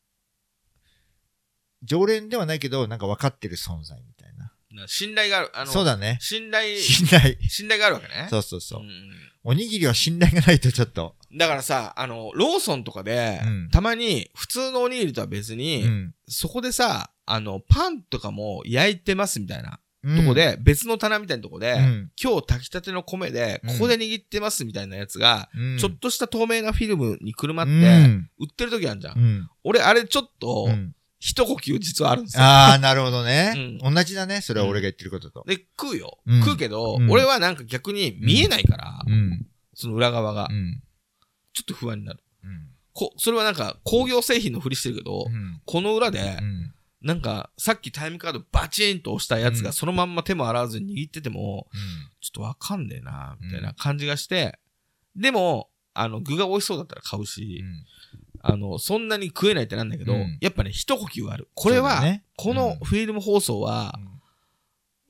S2: 常連ではないけど、なんか分かってる存在みたいな。
S1: な信頼がある。あの、
S2: そうだね。
S1: 信頼、
S2: 信頼。
S1: 信頼があるわけね。
S2: そうそうそう。
S1: ん
S2: おにぎりは信頼がないとちょっと。
S1: だからさ、あの、ローソンとかで、
S2: うん
S1: たまに普通のおにぎりとは別に、
S2: うん。
S1: そこでさ、あの、パンとかも焼いてますみたいな
S2: うん
S1: とこ、で、別の棚みたいなとこで、
S2: うん
S1: 今日炊きたての米で、
S2: うん
S1: ここで握ってますみたいなやつが、
S2: うん
S1: ちょっとした透明なフィルムにくるまって、
S2: うん
S1: 売ってる時あるじゃん。
S2: うん。
S1: 俺、あれちょっと、
S2: うん
S1: 一呼吸実はあるんですよ。
S2: ああ、なるほどね。
S1: う
S2: 同じだね。それは俺が言ってることと。
S1: で、食うよ。
S2: うん
S1: 食うけど、
S2: うん
S1: 俺はなんか逆に見えないから、
S2: うん。
S1: その裏側が、
S2: うん。
S1: ちょっと不安になる。
S2: うん。
S1: こ、それはなんか工業製品のふりしてるけど、
S2: うん。
S1: この裏で、
S2: うん。
S1: なんか、さっきタイムカードバチンと押したやつ
S2: うん
S1: がそのまんま手も洗わずに握ってても、
S2: うん
S1: ちょっとわかんねえな、みたいな感じがして、でも、あの、具が美味しそうだったら買うし、あの、そんなに食えないってなんだけど、
S2: うん
S1: やっぱね、一呼吸ある。これは、
S2: ね
S1: このフィルム放送は、
S2: うん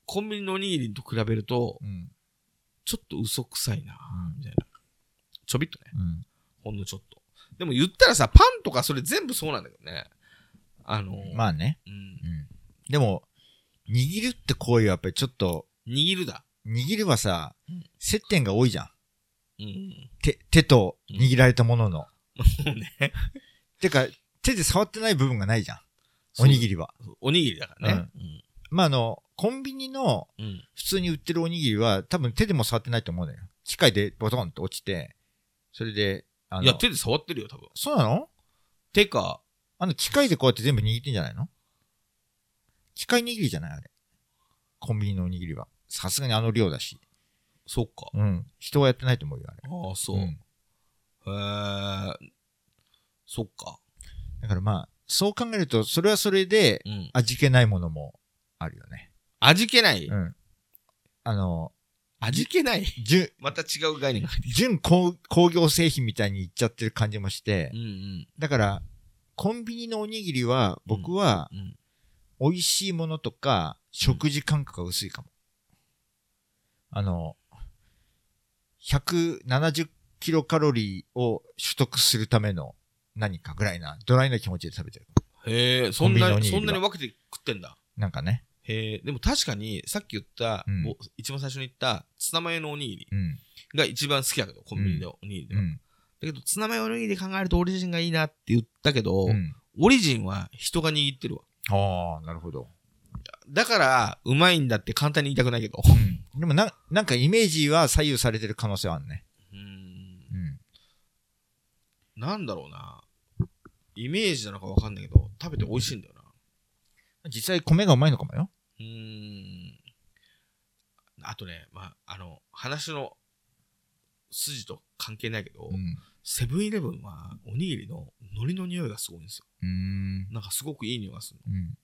S1: コンビニのおにぎりと比べると、
S2: うん。
S1: ちょっと嘘くさいな、
S2: うん
S1: みたいな。ちょびっとね、
S2: うん。
S1: ほんのちょっと。でも言ったらさ、パンとかそれ全部そうなんだけどね。あの、
S2: まあね。
S1: うん、
S2: うん。でも、握るって行為はやっぱりちょっと、
S1: 握るだ。
S2: 握るはさ
S1: うん、
S2: 接点が多いじゃん。
S1: うん。
S2: 手、手と握られたものの。
S1: もうね。
S2: てか、手で触ってない部分がないじゃん。おにぎりは。
S1: おにぎりだからね。
S2: まあ、あの、コンビニの
S1: うん。うん。
S2: 普通に売ってるおにぎりは多分手でも触ってないと思うのよ。機械でボトンと落ちて、それで、あの、
S1: いや、手で触ってるよ、多分。
S2: そうなの？
S1: 手か、
S2: あの、機械でこうやって全部握ってんじゃないの？機械握りじゃないあれ。コンビニのおにぎりは。さすがにあの量だし。
S1: そっか。
S2: うん。人はやってないと思うよ、あれ。
S1: ああ、そう。
S2: ん
S1: へえ。そっか。
S2: だからまあ、そう考えると、それはそれで
S1: うん。
S2: 味気ないものもあるよね。
S1: 味気ない、
S2: うん。あの、
S1: 味気ない？
S2: 純、
S1: また違う概念が入ってき
S2: 純工工業製品みたいにいっちゃってる感じもして
S1: た。う、ん
S2: だから、コンビニのおにぎりは、僕は
S1: うん。うん。
S2: 美味しいものとか、食事感覚が薄いかも。あの、170キロカロリーを取得するための何かぐらいな、ドライな気持ちで食べてる。
S1: へえ、そんなに、そんなに分けて食ってんだ？
S2: なんかね。
S1: へえ、でも確かに、さっき言った、
S2: うん
S1: お一番最初に言った、ツナマヨのおにぎり
S2: うん。
S1: が一番好きだけど、コンビニでおにぎりでは。
S2: うん。
S1: だけど、ツナマヨおにぎり考えるとオリジンがいいなって言ったけど、
S2: うん。
S1: オリジンは人が握ってるわ。
S2: ああ、なるほど。
S1: だから、うまいんだって簡単に言いたくないけど。
S2: うん。でもな、なんかイメージは左右されてる可能性はあるね。
S1: なんだろうな。イメージなのかわかんないけど、食べて美味しいんだよな。
S2: 実際米がうまいのかもよ。
S1: うーん。あとね、まあ、あの、話の筋と関係ないけど、
S2: うん。
S1: セブンイレブンはおにぎりの海苔の匂いがすごいんですよ。
S2: うーん。
S1: なんかすごくいい匂いがするの。
S2: うん。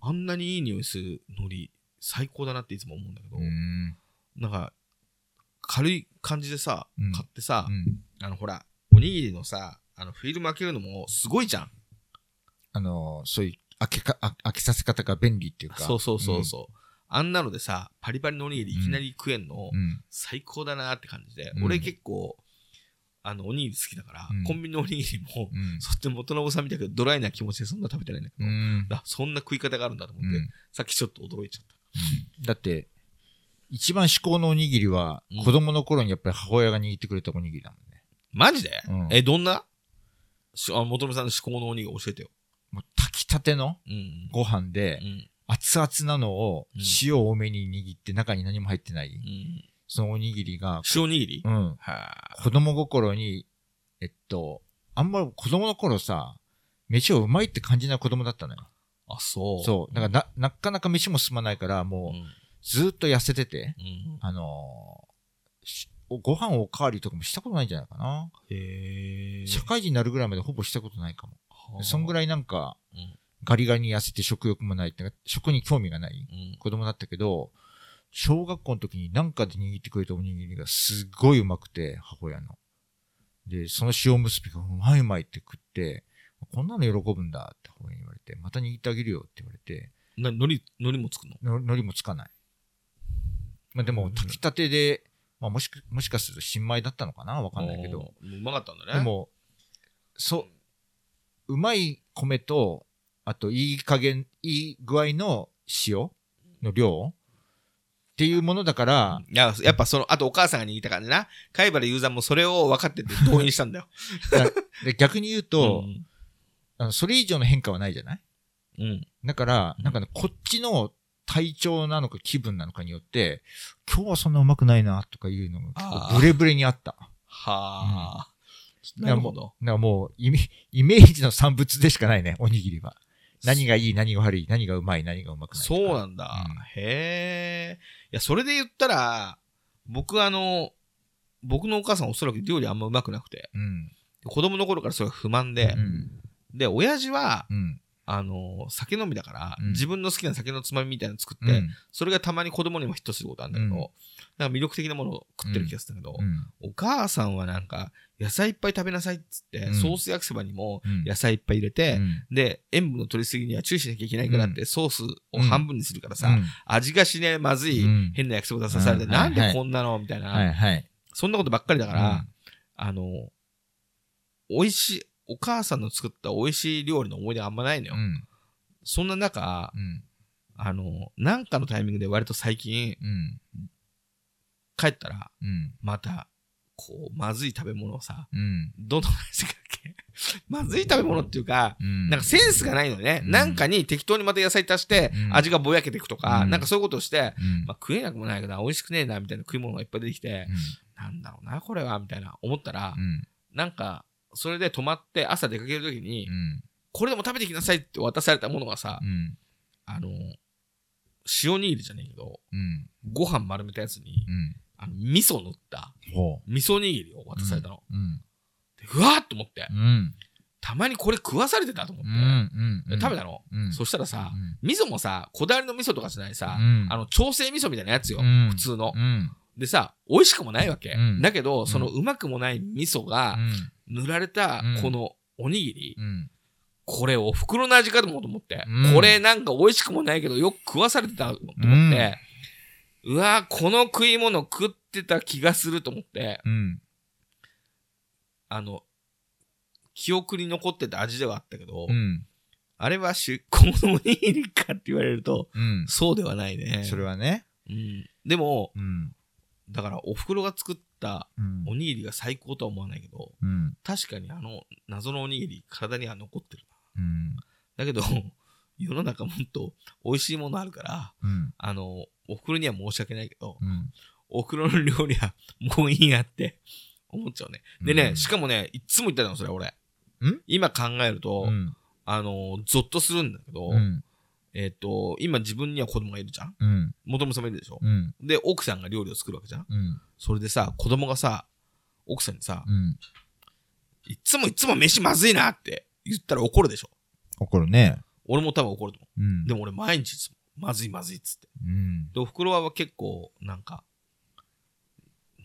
S1: あんなにいい匂いする海苔、最高だなっていつも思うんだけど、
S2: うん。
S1: なんか、軽い感じでさ、
S2: うん
S1: 買ってさ、
S2: うん。
S1: あの、ほら、おにぎりのさ、あの、フィルム開けるのもすごいじゃん。
S2: あの、そういう開けか、あ開けさせ方が便利っていうか。
S1: そうそうそうそう。あんなのでさ、パリパリのおにぎりいきなり食えんの、
S2: うん。
S1: 最高だなって感じで、
S2: うん
S1: 俺結構、あの、おにぎり好きだから、
S2: うん
S1: コンビニのおにぎりも、
S2: うん。
S1: そって元信さんみたいなドライな気持ちでそんな食べてないんだけど、
S2: うん。
S1: あそんな食い方があるんだと思って、
S2: うん
S1: さっきちょっと驚いちゃった。
S2: だって、一番至高のおにぎりは
S1: うん、
S2: 子供の頃にやっぱり母親が握ってくれたおにぎりだもんね。
S1: マジで、
S2: うん
S1: え、どんな？しあ元信さんの至高のおにぎり教えてよ。
S2: もう炊きたての
S1: うん。
S2: ご飯で
S1: う、ん。
S2: 熱々なのを
S1: うん
S2: 塩多めに握って中に何も入ってない、
S1: うん。
S2: そのおにぎりが、
S1: 塩おにぎり、
S2: うん。
S1: は
S2: 子供心に、えっと、あんま子供の頃さ、飯をうまいって感じない子供だったのよ。
S1: あ。あ、そう。
S2: そう。だからな、なかなか飯も進まないから、
S1: う
S2: もう、
S1: ん。
S2: ずーっと痩せてて、
S1: うん。
S2: あのーしご飯おかわりとかもしたことないんじゃないかな。
S1: へえ。
S2: 社会人になるぐらいまでほぼしたことないかも。そんぐ
S1: ら
S2: らいなんか
S1: うん、
S2: ガリガリに痩せて食欲もないって食に興味がない
S1: い。うん。
S2: 子供だったけど、小学校の時になんかで握ってくれたおにぎりがすっごいうまくて、母親の。で、その塩結びがうまいうまいって食って、こんなの喜ぶんだって母親に言われて、また握ってあげるよって言われて、
S1: な、海苔、海苔も作るの？
S2: の海苔もつかない。まあでも、炊きたてで、まあもしか、もしかすると新米だったのかな？わかんないけど。
S1: うまかったんだね。
S2: で、も、そう、うまい米と、あといい加減、いい具合の塩の量っっていうものだから、
S1: いや、やっぱその、あとお母さんが握ったからな。貝原雄山もそれを分かってて動員したんだよ。
S2: で逆に言うと、
S1: うん
S2: あのそれ以上の変化はないじゃない？
S1: うん。
S2: だから、なんかね、こっちの体調なのか気分なのかによって、今日はそんなうまくないなとかいうのがブレブレにあった。
S1: はあ。
S2: うん
S1: なるほど。
S2: だからもうイメ、イメージの産物でしかないね、おにぎりは。何がいい、何が悪い、何がうまい、何がうまくない。
S1: そうなんだ。
S2: うん
S1: へえ。いや、それで言ったら、僕あの、僕のお母さんおそらく料理あんまうまくなくて、
S2: うん。
S1: 子供の頃からそれが不満で
S2: う、ん。
S1: で、親父は、
S2: うん。
S1: あの、酒飲みだから、
S2: うん。
S1: 自分の好きな酒のつまみみたいなの作って、
S2: うん。
S1: それがたまに子供にもヒットすることあるんだけど、
S2: うん。
S1: なんか魅力的なものを食ってる気がするんだけど、
S2: うん。
S1: お母さんはなんか、野菜いっぱい食べなさいっつって、
S2: うん。
S1: ソース焼きそばにも
S2: うん。
S1: 野菜いっぱい入れて、
S2: うん。
S1: で、塩分の取りすぎには注意しなきゃいけないからって、ソースを半分にするからさ、
S2: うん。
S1: 味がしねえ、まずい、
S2: うん。
S1: 変な焼きそば出さされて、
S2: うん
S1: なん
S2: はい。
S1: でこんなの？みたいな。そんなことばっかりだから、
S2: うん。
S1: あの、美味しい、お母さんの作った美味しい料理の思い出があんまないのよ。
S2: うん。
S1: そんな中、
S2: うん。
S1: あの、なんかのタイミングで割と最近、
S2: うん。
S1: 帰ったら、
S2: うん。
S1: また、こう、まずい食べ物をさ、
S2: うん。
S1: どんどん出してくるわけ？まずい食べ物っていうか、
S2: うん。
S1: なんかセンスがないのね。
S2: うん
S1: なんかに適当にまた野菜足して
S2: う、ん
S1: 味がぼやけていくとか、
S2: うん
S1: なんかそういうことをして、
S2: うん
S1: まあ、食えなくもないけどな、美味しくねえな、みたいな食い物がいっぱい出てきて、なんだろうな、これは、みたいな思ったら
S2: う、ん。
S1: なんか、それで止まって朝出かけるときに
S2: う、ん。
S1: これでも食べてきなさいって渡されたものがさ
S2: う、ん。
S1: あの、塩握りじゃねえけど、
S2: うん。
S1: ご飯丸めたやつに、
S2: うん。
S1: あの、味噌塗った、
S2: ほ
S1: 味噌握りを渡されたの。
S2: う。
S1: わーっと思って、
S2: うん。
S1: たまにこれ食わされてたと思っ
S2: う
S1: て、食べたの。
S2: うん。
S1: そしたらさ
S2: う、ん
S1: 味噌もさ、こだわりの味噌とかじゃないさ、
S2: うん
S1: あの、調整味噌みたいなやつよ。
S2: うん
S1: 普通の
S2: う。ん。
S1: でさ、美味しくもないわけ。
S2: うん
S1: だけど、そのうまくもない味噌が塗られた
S2: うん
S1: このおにぎり、
S2: うん。
S1: これお袋の味かと思うと思って、
S2: うん
S1: これなんか美味しくもないけどよく食わされてたと思って、うわこの食い物食ってた気がすると思って、
S2: うん。
S1: あの、記憶に残ってた味ではあったけど、
S2: うん。
S1: あれは出向 のおにぎりかって言われると、
S2: うん。
S1: そうではないね。
S2: それはね。
S1: うん、でも、
S2: うん。
S1: だからお袋が作った
S2: うん
S1: おにぎりが最高とは思わないけど、
S2: うん。
S1: 確かにあの謎のおにぎり体には残ってるな。
S2: うん。
S1: だけど、世の中もっと美味しいものあるから、
S2: うん。
S1: あの、お袋には申し訳ないけど、
S2: うん。
S1: お袋の料理はもういいやって 思っちゃうね。でね、
S2: うん
S1: しかもね、いっつも言ってたの、それ俺。
S2: ん？
S1: 今考えると、
S2: うん。
S1: あの、ゾッとするんだけど、
S2: うん。
S1: えっ、と、今自分には子供がいるじゃん？
S2: うん。
S1: 元々もいるでしょ、
S2: うん。
S1: で、奥さんが料理を作るわけじゃん？
S2: うん。
S1: それでさ、子供がさ、奥さんにさ、
S2: うん。
S1: いっつもいっつも飯まずいなって言ったら怒るでしょ？
S2: 怒るね。
S1: 俺も多分怒ると思
S2: うん
S1: う。でも俺毎日いつもまずいまずいっつって。
S2: うん。
S1: で、お袋は結構、なんか、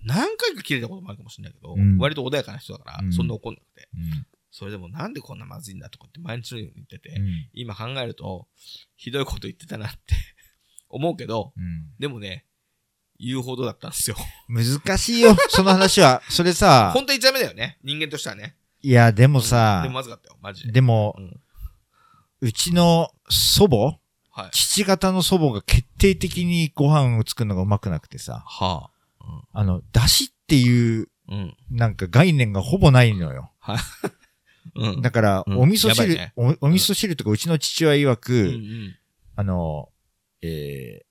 S1: 何回か切れたこともあるかもしれないけど、
S2: うん
S1: 割と穏やかな人だから、
S2: うん
S1: そんな怒んなくて。
S2: うん。
S1: それでもなんでこんなまずいんだとかって毎日のように言ってて、
S2: うん。
S1: 今考えると、ひどいこと言ってたなって 思うけど、
S2: うん。
S1: でもね、言うほどだったんですよ。
S2: 難しいよ、その話は。それさ、
S1: 本当にダメだよね。人間としてはね。
S2: いや、でも
S1: うん
S2: さ
S1: でも、まずかったよ、マジで。
S2: でも
S1: う、ん。
S2: うちの祖母
S1: はい。
S2: 父方の祖母が決定的にご飯を作るのがうまくなくてさ、
S1: は
S2: あの、出汁っていう、
S1: あ。うん。
S2: なんか概念がほぼないのよ。
S1: うん。
S2: だから、
S1: うん
S2: お味噌汁、
S1: ね
S2: おお味噌汁とかうちの父親曰く、
S1: うんうん
S2: あの、えー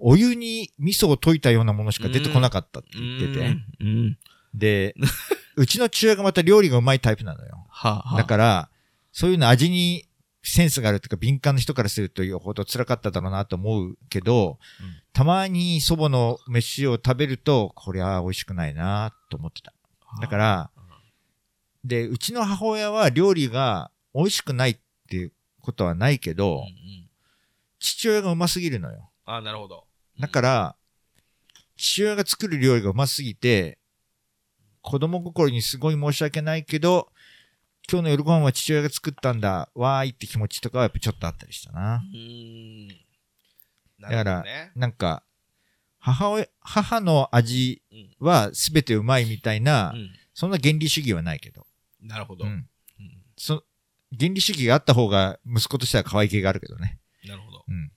S2: お湯に味噌を溶いたようなものしか出てこなかったって言ってて、
S1: うんうん。
S2: で、うちの父親がまた料理がうまいタイプなのよ。
S1: はあ、はあ。
S2: だから、そういうの味にセンスがあるというか敏感な人からするとよほど辛かっただろうなと思うけど、
S1: うん
S2: たまに祖母の飯を食べると、これは美味しくないなと思ってた。だから、で、うちの母親は料理が美味しくないっていうことはないけ
S1: うんう
S2: ど、
S1: ん。
S2: 父親がうますぎるのよ。
S1: ああ、なるほど。
S2: だから、父親が作る料理がうますぎて、子供心にすごい申し訳ないけど、今日の夜ご飯は父親が作ったんだ、わーいって気持ちとかはやっぱちょっとあったりしたな。
S1: うーん。な
S2: だから。なんか、母親、母の味
S1: うん
S2: は全てうまいみたいな、
S1: うん。
S2: そんな原理主義はないけど。
S1: なるほど。
S2: う
S1: うん
S2: ん。そ原理主義があった方が息子としては可愛げがあるけどね。
S1: なるほど。
S2: うん。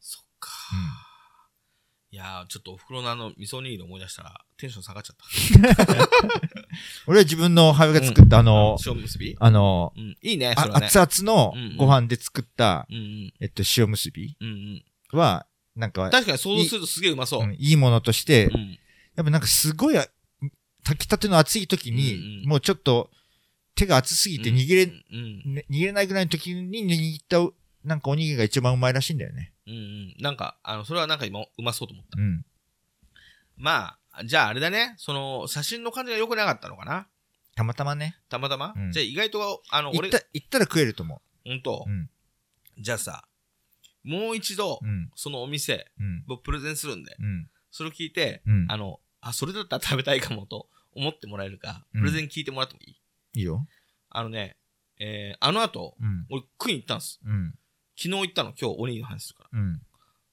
S1: そっか。いやー、ちょっとお袋のあの、味噌煮入り思い出したら、テンション下がっちゃった。
S2: 俺は自分の母親が作ったあの、
S1: 塩結び？
S2: あの、
S1: うん。いいね、そ
S2: あ
S1: れはね。
S2: 熱々の
S1: うんうん
S2: ご飯で作った、
S1: うんうん。
S2: えっと、塩結び
S1: うんうん。
S2: は、なんか、
S1: 確かに想像するとすげえうまそう。
S2: うんいいものとして、
S1: うん。
S2: やっぱなんかすごい、あ炊きたての熱い時に、もうちょっと手が熱すぎて握れ、
S1: うん。
S2: ね握れないぐらいの時に握った、なんかおにぎりが一番うまいらしいんだよね。
S1: うんうん。なんか、あの、それはなんか今、うまそうと思った。
S2: うん。
S1: まあ、じゃああれだね。その、写真の感じが良くなかったのかな？
S2: たまたまね。
S1: たまたま、
S2: うん
S1: じゃあ意外と、あの、俺
S2: 行っ、た、行ったら食えると思
S1: ほんと
S2: う。うん。
S1: じゃあさ、もう一度、
S2: うん。
S1: そのお店、
S2: うん。
S1: 僕プレゼンするんで、
S2: うん。
S1: それを聞いて、
S2: うん。
S1: あの、あ、それだったら食べたいかもと思ってもらえるか、
S2: うん
S1: プレゼン聞いてもらってもいい、
S2: いいよ。
S1: あのね、えー、あの後、
S2: うん。
S1: 俺食いに行ったんです。
S2: うん。
S1: 昨日行ったの、今日おにぎりの話するから。
S2: うん。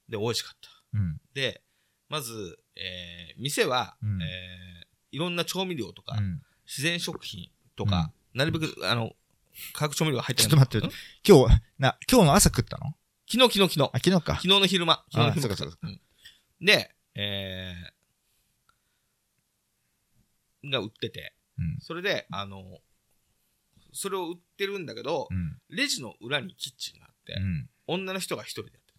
S1: で、美味しかった。
S2: うん。
S1: で、まず、えー、店は、
S2: うん
S1: えー、いろんな調味料とか、
S2: うん。
S1: 自然食品とか、なるべく、あの、化学調味料が入ってない
S2: ちょっと待って
S1: ん
S2: 今日、な、今日の朝食ったの？
S1: 昨日、昨日、昨日
S2: あ、。昨日か
S1: 昨。日の昼間。昨日の昼間
S2: あそうかそうか
S1: うんで、えー、が売ってて、
S2: うん。
S1: それで、あの、それを売ってるんだけど、
S2: うん。
S1: レジの裏にキッチンがあって、
S2: うん。
S1: 女の人が一人でやって。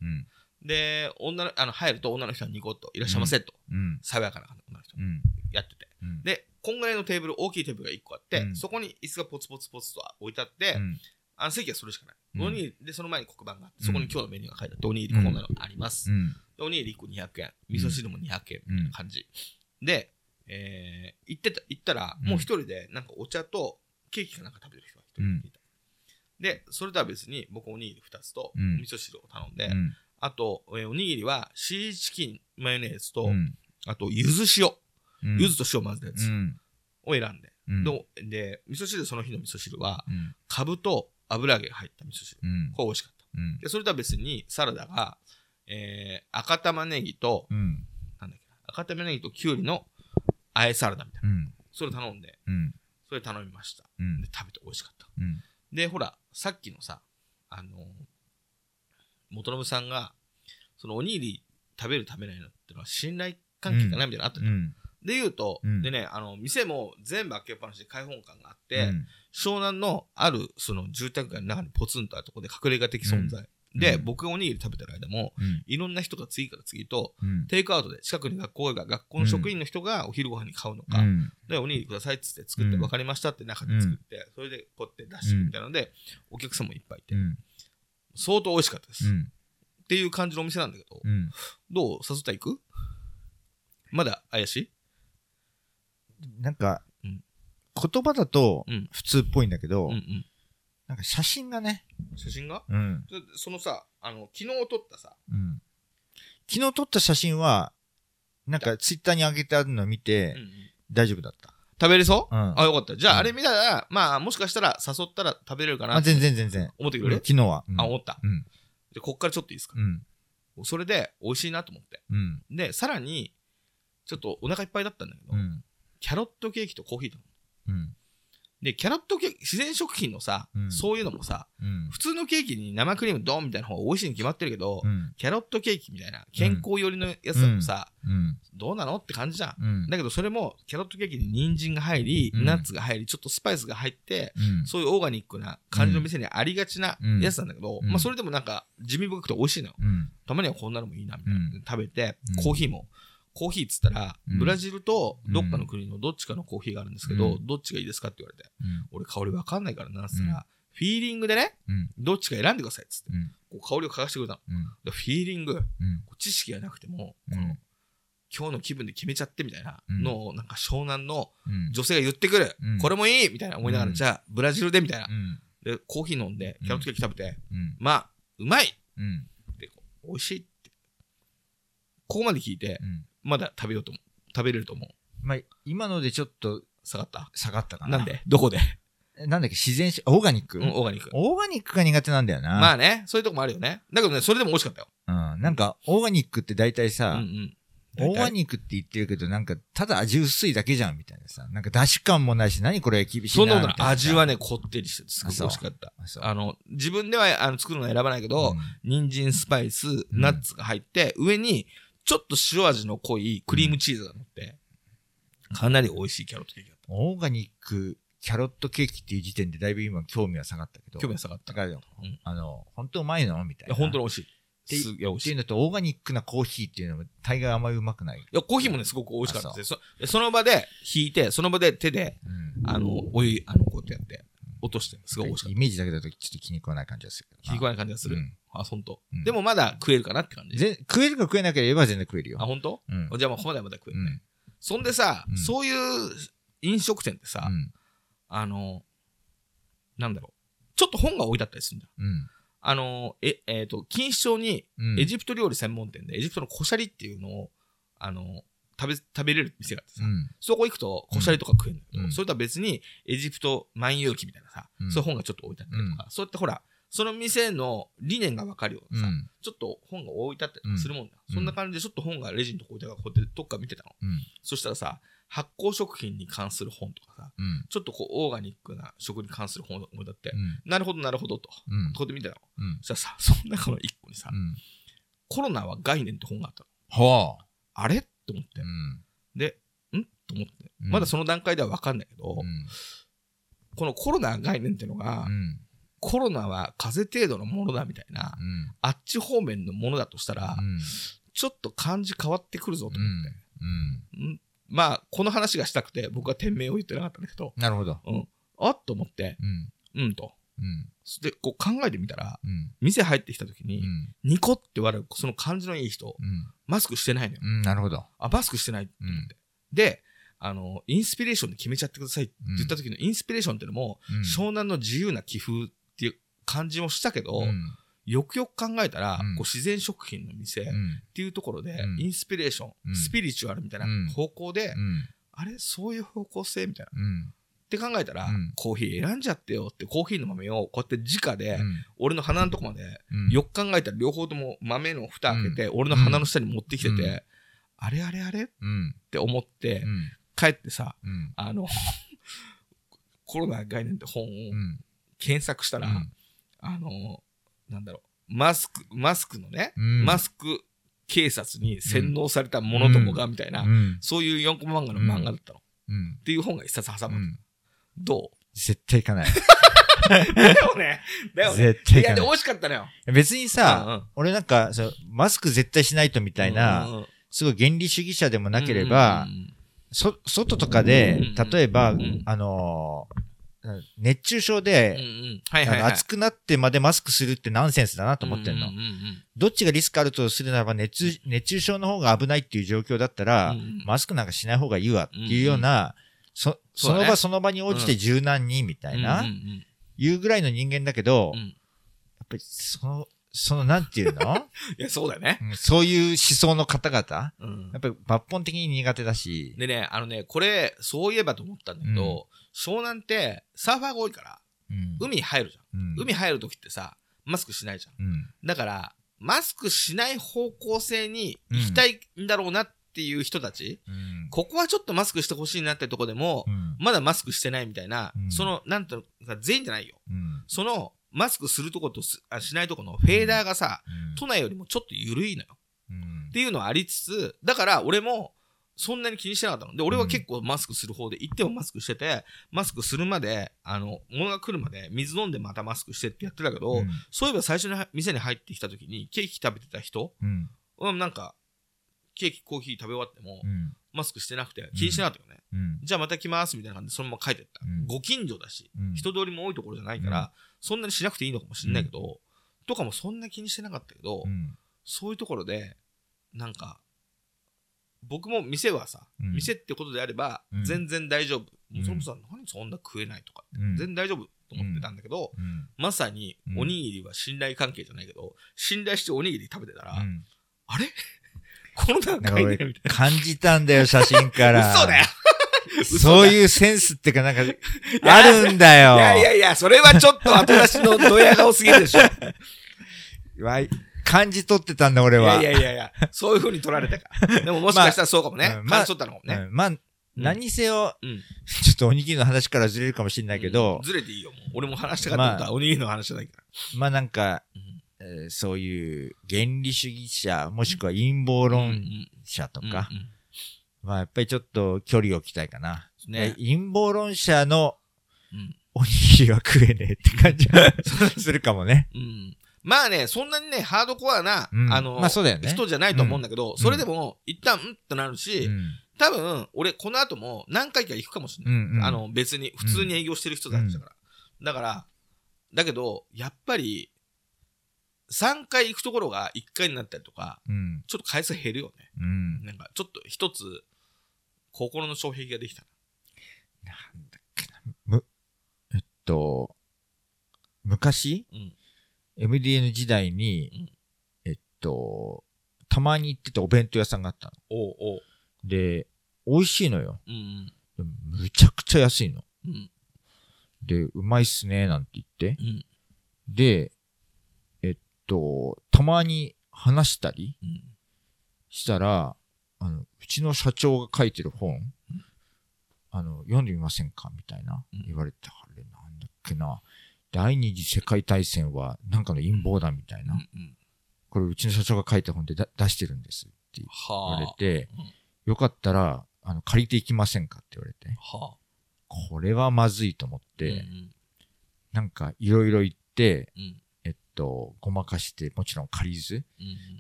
S1: で、女の、あの、入ると女の人がニコッと、いらっしゃいませと、
S2: うん。
S1: 爽やかな女の人
S2: うん。
S1: やってて。
S2: うん。
S1: で、こんぐらいのテーブル、大きいテーブルが1個あって、
S2: うん
S1: そこに椅子がポツポツポツと置いてあって、
S2: うん。
S1: あの席はそれしかない。
S2: うん
S1: おにぎりで、その前に黒板があって、
S2: うん
S1: そこに今日のメニューが書いてあって、おにぎりこんなのあります。おにぎり1個200円、味噌汁も200円みたいな感じ。で、えー、行ってた、行ったら、
S2: うん
S1: もう一人で、なんかお茶とケーキかなんか食べてる人が一人いた。で、それとは別に、僕おにぎり2つと、
S2: うん
S1: 味噌汁を頼んで、
S2: うん。
S1: あと、えーおにぎりは、シーチキン、マヨネーズと、
S2: うん。
S1: あと、柚子塩、
S2: うん。
S1: 柚子と塩混ぜたやつ
S2: うん。
S1: を選んで、
S2: うん。
S1: でで、味噌汁、その日の味噌汁は、
S2: うん。
S1: カブと油揚げが入った味噌汁。
S2: うん。
S1: これ美味しかった。
S2: うん。
S1: で、それとは別に、サラダが、えー、赤玉ねぎと、
S2: うん。
S1: なんだっけな、赤玉ねぎときゅうりのあえサラダみたいな。
S2: うん。
S1: それ頼んで、
S2: うん。
S1: それ頼みました。
S2: うん
S1: で、。食べて美味しかった。
S2: うん。
S1: で、ほら、さっきのさ、あのー、元信さんが、そのおにぎり食べる食べないのってのは信頼関係かなみたいなのあったじゃん。
S2: うん。
S1: で言うと、
S2: うん
S1: でね、あの、店も全部開けっぱなしで開放感があって、
S2: うん
S1: 湘南のあるその住宅街の中にポツンとあるところで隠れ家的存在。で、
S2: うん
S1: 僕がおにぎり食べてる間も、
S2: うん。
S1: いろんな人が次から次と、
S2: うん。
S1: テイクアウトで近くに学校が、学校の職員の人がお昼ご飯に買うのか、
S2: うん。
S1: で、おにぎりくださいっつって作って、
S2: うん
S1: 分かりましたって中で作って、それでこうやって出してみたいなので、お客さんもいっぱいいて、
S2: うん。
S1: 相当美味しかったです。っ
S2: うん。
S1: ていう感じのお店なんだけど、
S2: うん。
S1: どう？誘ったら行く？まだ怪しい？
S2: なんか
S1: うん、
S2: 言葉だと
S1: うん
S2: 普通っぽいんだけど
S1: うんう、ん。
S2: なんか写真がね、
S1: 写真が？
S2: うん。
S1: でそのさ、あの、昨日撮ったさ、
S2: うん。昨日撮った写真は、なんかツイッターに上げてあるのを見
S1: うん
S2: て
S1: う、ん
S2: 大丈夫だった。
S1: 食べれそう、
S2: うん。
S1: あ、よかった。じゃあ、
S2: うん
S1: あれ見たら、まあ、もしかしたら誘ったら食べれるかな
S2: あ、
S1: って
S2: 全然全然。
S1: 思ってくれる、
S2: 昨日は。うん
S1: あ、思った。
S2: うん。
S1: で、こっからちょっといいですか、
S2: うん。
S1: それで、美味しいなと思って。
S2: うん。
S1: で、さらに、ちょっとお腹いっぱいだったんだけど、
S2: うん。
S1: キャロットケーキとコーヒーだ
S2: うん。
S1: で、キャロットケーキ、自然食品のさ、
S2: うん
S1: そういうのもさ、
S2: うん。
S1: 普通のケーキに生クリームドンみたいな方が美味しいに決まってるけど、
S2: うん。
S1: キャロットケーキみたいな健康寄りのやつだとさ、
S2: うん。
S1: どうなのって感じじゃん。
S2: うん。
S1: だけどそれもキャロットケーキに人参が入り、
S2: うん
S1: ナッツが入り、ちょっとスパイスが入って、
S2: うん。
S1: そういうオーガニックな感じの店にありがちな
S2: うん
S1: やつなんだけど、
S2: うん
S1: まあそれでもなんか地味深くて美味しいのよ。
S2: うん。
S1: たまにはこんなのもいいなみたいな。
S2: うん
S1: 食べて
S2: うん、
S1: コーヒーも。コーヒーっつったら、
S2: うん
S1: ブラジルとどっかの国のどっちかのコーヒーがあるんですけど、
S2: うん
S1: どっちがいいですかって言われて、
S2: うん。
S1: 俺香りわかんないからなっつったら、
S2: うん
S1: フィーリングでね、
S2: うん。
S1: どっちか選んでくださいっつって、
S2: うん。
S1: こう香りを嗅がしてくれたの。
S2: うん。
S1: でフィーリング、
S2: うん。
S1: 知識がなくても、
S2: うん
S1: この今日の気分で決めちゃってみたいな
S2: うん
S1: のを、なんか湘南の
S2: うん。
S1: 女性が言ってくる、
S2: うん
S1: これもいいみたいな思いながら、
S2: うん
S1: じゃあブラジルでみたいな
S2: う。ん。
S1: で、コーヒー飲んで、キャロットケーキ食べて、
S2: うん。
S1: まあ、うまいっ
S2: うん。
S1: て、美味しいって。ここまで聞いて、
S2: うん。
S1: まだ食べようと思う。食べれると思う。
S2: まあ、今のでちょっと
S1: 下がった？
S2: 下がったかな。
S1: なんで？どこで？
S2: なんだっけ、自然し、オーガニック？
S1: うん、オーガニック。
S2: オーガニックが苦手なんだよな。
S1: まあね、そういうとこもあるよね。だけどね、それでも美味しかったよ。
S2: うん。なんか、オーガニックって大体
S1: うんう
S2: さ、
S1: ん。
S2: オーガ
S1: ッ
S2: ニックって言ってるけど、なんか、ただ味薄いだけじゃん、みたいなさ。なんか、出汁感もないし、何これ厳しいな。
S1: そんなことない
S2: みたいなさ
S1: 味はね、こってりしてて、すごく美味しかった。
S2: あ
S1: の、自分ではあの作るのは選ばないけど、人参、スパイス、ナッツが入って、上にちょっと塩味の濃いクリームチーズが乗って、かなり美味しいキャロットケーキだった。
S2: オーガニックキャロットケーキっていう時点でだいぶ今興味は下がったけど。
S1: 興味が下がった。
S2: だから、
S1: ん
S2: あの、本当うまいのみたいな。
S1: いや、本当に美味し
S2: て
S1: い。すげえ美味しい。い
S2: っていうのと、オーガニックなコーヒーっていうのも大概あんまりうまくない。
S1: や、コーヒーもね、すごく美味しかったですよ。そその場で引いて、その場で手で、
S2: うん。
S1: あの、お湯、あの、こうやってやって、落として、すごい美味しかっ
S2: イメージだけだとちょっと気に食わない感じがするけど
S1: た。気に食わない感じがする。
S2: うん
S1: あ、ほんと
S2: うん。
S1: でもまだ食えるかなって感じ。
S2: ぜ食えるか食えなければ全然食えるよ。
S1: あ、ほんと
S2: うん。
S1: じゃあまあ、まだまだ食えるね。
S2: うん。
S1: そんでさ、
S2: うん
S1: そういう飲食店ってさ、
S2: うん。
S1: あの、なんだろう。ちょっと本が置いてあったりするんだよ。
S2: うん。
S1: あの、え、えっ、と、錦糸町に
S2: うん。
S1: エジプト料理専門店で、エジプトのコシャリっていうのを、あの、食べ、食べれる店があってさ、
S2: うん。
S1: そこ行くとコシャリとか食えるんだけど、
S2: うん
S1: それとは別にエジプト万有記みたいなさ、
S2: うん
S1: そういう本がちょっと置いてあったりとか、そうやってほら、その店の理念がわかるようなさ、
S2: うん。
S1: ちょっと本が置いてあったりとかするもんだそんな感じでちょっと本がレジのとこ置いてあるから、こうやってどっか見てたの。
S2: うん。
S1: そしたらさ、発酵食品に関する本とかさ、
S2: うん。
S1: ちょっとこうオーガニックな食に関する本が置いてあって、
S2: うん。
S1: なるほどなるほどと、
S2: うん。
S1: こうやって見てたの。
S2: うん。
S1: そしたらさ、その中の一個にさ、
S2: うん。
S1: コロナは概念って本があったの。
S2: ほ
S1: あれって思って
S2: う。う。ん。
S1: で、ん？と思って。
S2: うん
S1: まだその段階では分かんないけど、
S2: うん。
S1: このコロナ概念っていうのが、
S2: うん。
S1: コロナは風邪程度のものだみたいな、
S2: うん。
S1: あっち方面のものだとしたら、
S2: うん。
S1: ちょっと感じ変わってくるぞと思って。
S2: うん。
S1: んまあ、この話がしたくて、僕は店名を言ってなかったんだけど、
S2: なるほど。
S1: うん。あっと思って、
S2: うん。
S1: うんと。
S2: うん。
S1: で、こう考えてみたら、
S2: うん。
S1: 店入ってきた時
S2: う
S1: に、
S2: ん。
S1: ニコって笑う、その感じのいい人、
S2: うん。
S1: マスクしてないのよ。
S2: うん。なるほど。
S1: あ、マスクしてないって思って。で、あの、インスピレーションで決めちゃってくださいって言った時のインスピレーションっていうのも、
S2: うん
S1: 湘南の自由な寄付っていう感じもしたけど、
S2: うん。
S1: よくよく考えたら、
S2: うん
S1: こう自然食品の店っ
S2: うん。
S1: ていうところで、
S2: うん
S1: インスピレーション、
S2: うん
S1: スピリチュアルみたいな
S2: うん
S1: 方向で、
S2: うん。
S1: あれ？そういう方向性？みたいな。
S2: うん。
S1: って考えたら、
S2: うん
S1: コーヒー選んじゃってよって、コーヒーの豆をこうやって直で、
S2: うん。
S1: 俺の鼻のとこまで、
S2: うん。
S1: よく考えたら両方とも豆の蓋開けて、俺の鼻の下に持ってきてて、
S2: うん
S1: あれあれあれ？っ
S2: うん。
S1: て思って
S2: う、ん。
S1: 帰ってさ、
S2: うん。
S1: あの、コロナ概念って本を
S2: うん。
S1: 検索したら、
S2: うん
S1: あの、なんだろう、マスク、マスクのね、
S2: うん
S1: マスク警察に洗脳された者どもが、みたいな、
S2: うん。
S1: そういう4コマ漫画の漫画だったの。
S2: うん。
S1: っていう本が一冊挟まる。
S2: うん。
S1: ど
S2: 絶対行かない。
S1: うだよね。だよね。いや、で、
S2: 絶対行かない
S1: 美。味しかったのよ。
S2: 別に
S1: うん
S2: さ、俺なんか、そうマスク絶対しないとみたいな、
S1: うんうん
S2: すごい原理主義者でもなければ
S1: うん、うん
S2: そ、外とかで
S1: うん、
S2: 例えば
S1: うん、
S2: あのー、熱中症
S1: うんうん
S2: で、
S1: うんはい
S2: あ
S1: はいはい。
S2: の暑くなってまでマスクするってナンセンスだなと思ってんの
S1: うん。うんうん
S2: どっちがリスクあるとするならば熱中、熱中症の方が危ないっていう状況だったら
S1: うんうん、
S2: マスクなんかしない方がいいわっていうような、そ、
S1: そ
S2: の場その場に応じて柔軟にみたいな
S1: うんう、ん
S2: いうぐらいの人間だけど
S1: うん。う、ん
S2: やっぱりその、その、なんていうの？
S1: いや、そうだよね。
S2: うんそういう思想の方々、
S1: うん。
S2: やっぱり抜本的に苦手だし、
S1: でね、あのね、これ、そういえばと思ったんだけど、湘南ってサーファーが多いから、
S2: うん。
S1: 海に入るじゃん。
S2: うん。
S1: 海入るときってさ、マスクしないじゃん。
S2: うん。
S1: だから、マスクしない方向性に行きたいんだろうなっていう人たち、
S2: うん。
S1: ここはちょっとマスクしてほしいなってとこでも、
S2: うん。
S1: まだマスクしてないみたいな、
S2: うん。
S1: その、なんていうのか、全員じゃないよ。
S2: うん。
S1: その、マスクするとことしないとこのフェーダーがさ、
S2: うん。
S1: 都内よりもちょっと緩いのよ。
S2: うん。
S1: っていうのはありつつ、だから俺もそんなに気にしてなかったの。で、俺は結構マスクする方で、行ってもマスクしてて、マスクするまで、あの、物が来るまで水飲んでまたマスクしてってやってたけど、
S2: うん。
S1: そういえば最初に店に入ってきた時にケーキ食べてた人、
S2: うん。
S1: うん、なんか、ケーキ、コーヒー食べ終わっても、
S2: うん。
S1: マスクしてなくて気にしてなかったよね。
S2: うん。
S1: じゃあまた来ますみたいな感じでそのまま帰ってった。
S2: うん。
S1: ご近所だし、
S2: うん。
S1: 人通りも多いところじゃないから、そんなにしなくていいのかもしれないけど、とかもそんな気にしてなかったけど、
S2: うん。
S1: そういうところで、なんか、僕も店はさ、
S2: うん。
S1: 店ってことであれば
S2: うん、
S1: 全然大丈夫。
S2: うん。
S1: もうそれこそ何そんな食えないとか、
S2: うん。
S1: 全然大丈夫と思ってたんだけど、
S2: うん。
S1: まさに
S2: うん
S1: おにぎりは信頼関係じゃないけど、信頼しておにぎり食べてたら、
S2: うん。
S1: あれ？この段
S2: なんか俺
S1: 階でみたい
S2: 感じたんだよ、写真か
S1: な。
S2: ら。
S1: 嘘だよ
S2: そういうセンスってか、なんか、あるんだよ。
S1: いやいやいや、それはちょっと後出しのドヤ顔すぎるでしょ。い
S2: わい感じ取ってたんだ、俺は。
S1: やいやいやいや、そういう風に取られたから。でももしかしたらそうかもね。
S2: まあうん
S1: 感じ取ったのかもね。
S2: うんまあ、何にせよ、
S1: うん。
S2: ちょっとおにぎりの話からずれるかもしれないけど
S1: うん、ずれていいよ。もう俺も話したかったおにぎりの話じゃないから。
S2: まあなんか、そういう原理主義者、もしくは陰謀論者とか、
S1: うんうん
S2: まあやっぱりちょっと距離を置きたいかな。
S1: ね。
S2: で陰謀論者の
S1: うん
S2: おにぎりは食えねえって感じが するかもね。
S1: うん。まあね、そんなにね、ハードコアな、
S2: うん。
S1: あの、
S2: まあそうだよね。
S1: 人じゃないと思うんだけど、それでも、一旦、うんってなるし、
S2: うん。
S1: 多分、俺、この後も何回か行くかもしれない。
S2: うんうん。
S1: あの、別に、普通に営業してる人だったから。だから、だけど、やっぱり、3回行くところが1回になったりとか、
S2: うん。
S1: ちょっと回数減るよね。
S2: うん。
S1: なんか、ちょっと一つ、心の障壁ができた。
S2: なんだっけな。む、えっと、昔、
S1: うん
S2: MDN 時代に、
S1: うん
S2: えっと、たまに行ってたお弁当屋さんがあったの。
S1: おうおう。
S2: で、美味しいのよ。
S1: うん
S2: でもむちゃくちゃ安いの。
S1: うん。
S2: で、うまいっすね、なんて言って。
S1: うん。
S2: で、と、たまに話したり
S1: うん。
S2: したら、あの、うちの社長が書いてる本、あの、読んでみませんかみたいな
S1: うん。
S2: 言われて、あれなんだっけな。第二次世界大戦はなんかの陰謀だみたいな。
S1: うん。
S2: これうちの社長が書いた本でだ出してるんですって言わ
S1: はあ。
S2: れて、
S1: うん
S2: よかったら、あの、借りていきませんかって言われて、
S1: はあ。
S2: これはまずいと思って、
S1: うん
S2: なんかいろいろ言って、
S1: うん。
S2: と、ごまかして、もちろん借りず、
S1: うん。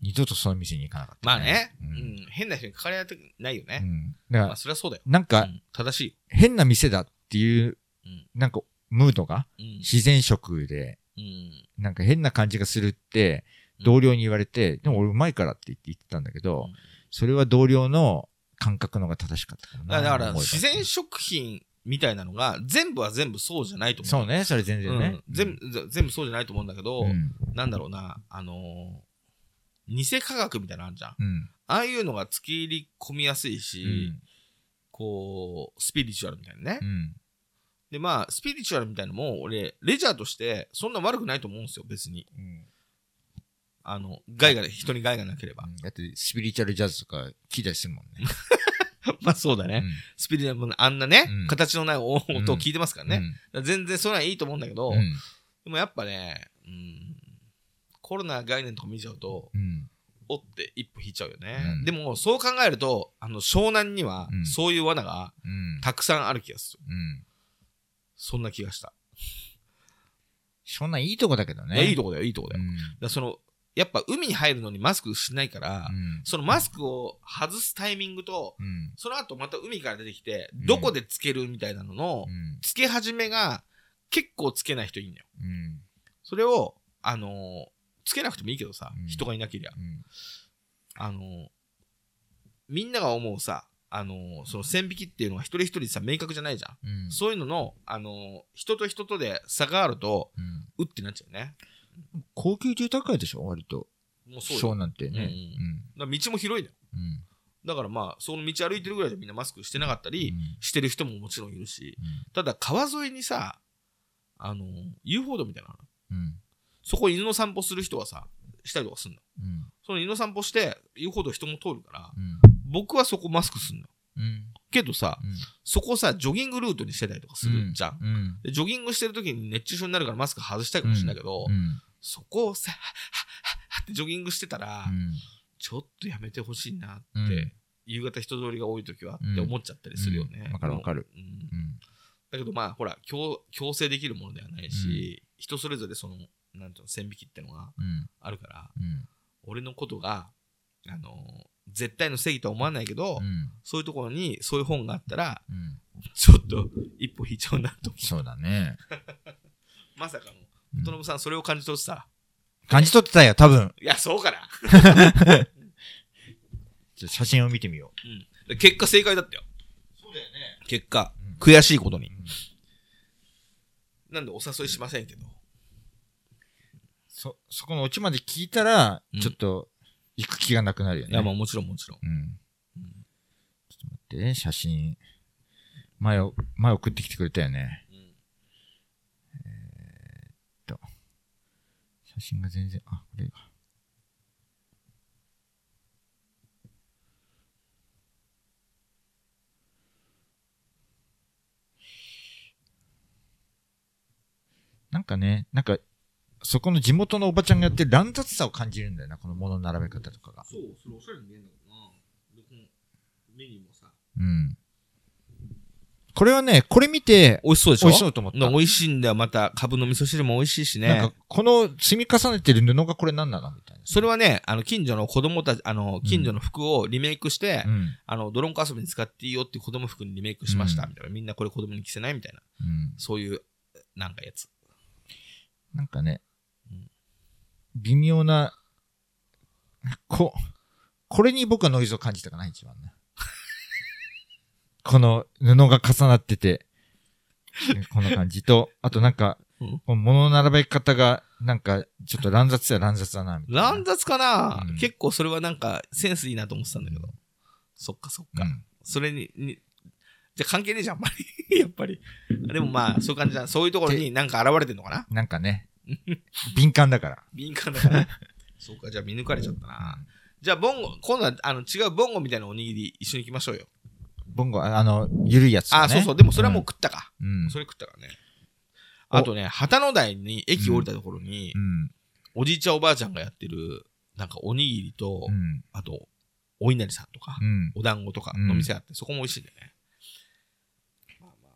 S2: 二度とその店に行かなかった、
S1: まあね、
S2: う
S1: うんん。変な人にかかり合いたくないよね。
S2: うん。だから
S1: まあ、、そりゃそうだよ。
S2: なんか、
S1: うん正しいよ。
S2: 変な店だっていう、
S1: うん
S2: なんか、ムードが、
S1: うん。
S2: 自然食で、
S1: うん。
S2: なんか変な感じがするって、
S1: うん
S2: 同僚に言われて、でも俺うまいからって言って言ってたんだけど、
S1: うん
S2: それは同僚の感覚の方が正しかったかもな。
S1: だから、自然食品みたいなのが、全部は全部そうじゃないと思う。
S2: そうね、それ全然ね。
S1: うん全部、ぜ全部そうじゃないと思うんだけど、
S2: うん。
S1: なんだろうな、あのー偽科学みたいなのあるじゃん。
S2: うん。
S1: ああいうのが突き入り込みやすいし、
S2: うん。
S1: こう、スピリチュアルみたいなね。
S2: うん。
S1: で、まあ、スピリチュアルみたいなのも、俺、レジャーとして、そんな悪くないと思うんですよ、別に。
S2: うん
S1: あの、害が、人に害がなければ。
S2: だって、スピリチュアルジャズとか聞いたりするもんね。
S1: まあ、そうだね。
S2: うん
S1: スピリチュアルもあんなね、
S2: うん
S1: 形のない音を聞いてますからね。全然それはいいと思うんだけど、
S2: うん。
S1: でもやっぱね、うん、コロナ概念とか見ちゃうと、
S2: うん。
S1: おって一歩引いちゃうよね。
S2: うん
S1: でも、そう考えると、あの、湘南には
S2: う、ん
S1: そういう罠が
S2: うん。
S1: たくさんある気がする。
S2: うん。
S1: そんな気がした。
S2: そんないいとこだけどね。
S1: いや、いいとこだよ、いいとこだよ。
S2: うん。
S1: だその、やっぱ海に入るのにマスクしないから、
S2: うん。
S1: そのマスクを外すタイミングと、
S2: うん。
S1: その後また海から出てきて、
S2: うん
S1: どこでつけるみたいなのの、
S2: うん。
S1: つけ始めが結構つけない人いるんだよ。
S2: うん。
S1: それを、あのーつけなくてもいいけどさ、
S2: うん
S1: 人がいなけりゃ。
S2: うん。
S1: あのーみんなが思うさ、あのーその線引きっていうのは一人一人さ、明確じゃないじゃん。
S2: うん。
S1: そういうのの、あのー人と人とで差があると、
S2: うん。
S1: うってなっちゃうね。
S2: 高級住宅街でしょ？割と。
S1: もうそう
S2: そう
S1: よ。
S2: なんてね。
S1: うん道も広いのよ。
S2: うん。うん。
S1: だからまあ、その道歩いてるぐらいでみんなマスクしてなかったり、
S2: うん
S1: してる人ももちろんいるし、
S2: うん
S1: ただ川沿いにさ、あのー遊歩道みたいなのある
S2: うん。
S1: そこ犬の散歩する人はさ、したりとかすんの。
S2: うん。
S1: その犬の散歩して、遊歩道人も通るから、
S2: うん。
S1: 僕はそこマスクすんの。
S2: うん。
S1: けどさ、
S2: うん。
S1: そこさ、ジョギングルートにしてたりとかするじゃん。
S2: うん。
S1: でジョギングしてる時に熱中症になるからマスク外したいかもしれないけど、
S2: うん。
S1: そこをさ、はっはっはってジョギングしてたら、
S2: うん。
S1: ちょっとやめてほしいなって、
S2: うん
S1: 夕方人通りが多い時は
S2: うん
S1: って思っちゃったりするよね。
S2: うんわかるわかる。
S1: だけどまあ、ほら、強強制できるものではないし、人それぞれその、なんていうの、線引きってのが
S2: うん。
S1: あるから、
S2: うん。
S1: 俺のことが、あの、絶対の正義とは思わないけど、
S2: うん。
S1: そういうところにそういう本があったら、
S2: うん。
S1: ちょっと一歩引いちゃうなと思う。
S2: そうだね。
S1: まさかの、
S2: うん
S1: トノブさんそれを感じ取ってた？
S2: 感じ取ってたよ、多分。
S1: いや、そうかな。
S2: ちょ写真を見てみよ
S1: うん。結果正解だったよ。
S2: そうだよね。
S1: 結果。
S2: うん
S1: 悔しいことに。
S2: うん
S1: なんでお誘いしませんけど。
S2: そ、そこのオチまで聞いたら
S1: うん、
S2: ちょっと、行く気がなくなるよね。
S1: いや、まあもちろんもちろん。
S2: うん。ちょっと待ってね、写真。前を、前送ってきてくれたよね。
S1: うん
S2: 写真が全然、あ、これが。なんかね、なんか、そこの地元のおばちゃんがやってる乱雑さを感じるんだよな、この物の並べ方とかが。
S1: そう、それおしゃれに見えるんだけどな。で、このメニューもさ。
S2: うん。これはね、これ見て、
S1: 美味しそうでしょ？
S2: 美味しそうと思った
S1: な美味しいんだよ。また、株の味噌汁も美味しいしね。
S2: なんか、この積み重ねてる布がこれ何なの？みたいな。
S1: それはね、あの、近所の子供たち、あの、近所の服をリメイクして、
S2: うん。
S1: あの、ドロンコ遊びに使っていいよって子供服にリメイクしました、
S2: うん
S1: みたいな。みんなこれ子供に着せないみたいな。
S2: うん。
S1: そういう、なんかやつ。
S2: なんかね
S1: うん、
S2: 微妙な、こ、これに僕はノイズを感じたかな、一番ね。この布が重なってて、この感じと、あとなんか、物の並べ方が、なんか、ちょっと乱雑や乱雑だな、みたいな。
S1: 乱雑かな、
S2: うん
S1: 結構それはなんかセンスいいなと思ってたんだけど。そっかそっか。
S2: うん
S1: それに、にじゃあ関係ねえじゃん、あんまり。やっぱり。でもまあ、そういう感じだ。そういうところになんか現れてんのかな？
S2: なんかね、敏感だから。
S1: 敏感だから。そうか、じゃあ見抜かれちゃったな。じゃあ、ボンゴ、今度はあの違うボンゴみたいなおにぎり一緒に行きましょうよ。
S2: ボンゴ、ああの、ゆるいやつ、ね。
S1: あ、そうそう。でもそれはもう食ったか。
S2: うん。
S1: それ食ったからね。
S2: お
S1: あとね、旗の台に駅降りたところに
S2: う、ん。
S1: おじいちゃんおばあちゃんがやってる、なんかおにぎりと、
S2: うん。
S1: あと、お稲荷さんとか、
S2: うん。
S1: お団子とかの店あって、そこも美味しいんだよね。まあまあ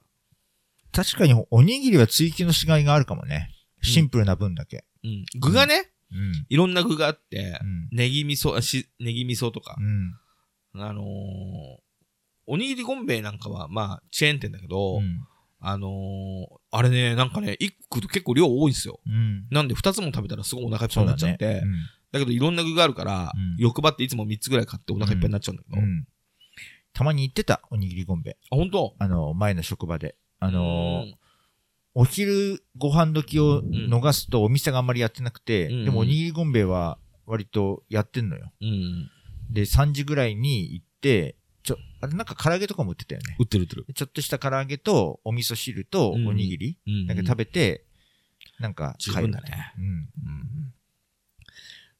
S2: 確かにおにぎりは追求のしがいがあるかもね。シンプルな分だけ。
S1: うん。具がね、
S2: うん。
S1: いろんな具があって
S2: う、ん。
S1: ネギ味噌、あし、ネギ味噌とか
S2: う、ん。
S1: あのー、おにぎりゴンベイなんかは、まあ、チェーン店だけど、
S2: うん。
S1: あのー、あれね、なんかね、一個と結構量多いんですよ。
S2: うん。
S1: なんで二つも食べたらすごいお腹いっぱい。になっちゃって、だけどいろんな具があるから、
S2: うん
S1: 欲張っていつも三つぐらい買ってお腹いっぱいになっちゃうんだけど。
S2: たまに行ってた、おにぎりゴンベ。
S1: 本当？
S2: あの、前の職場で。あ
S1: あ
S2: のー、お昼ご飯時を逃すとお店があんまりやってなくて、
S1: うん
S2: でもおにぎりゴンベは割とやってんのよ。
S1: うん。
S2: で、3時ぐらいに行って、ちょ、あれなんか唐揚げとかも売ってたよね。
S1: 売ってる売ってる。
S2: ちょっとした唐揚げとお味噌汁とおにぎり
S1: うん
S2: だけ食べて、なんか
S1: 十分だね。
S2: うん。
S1: うん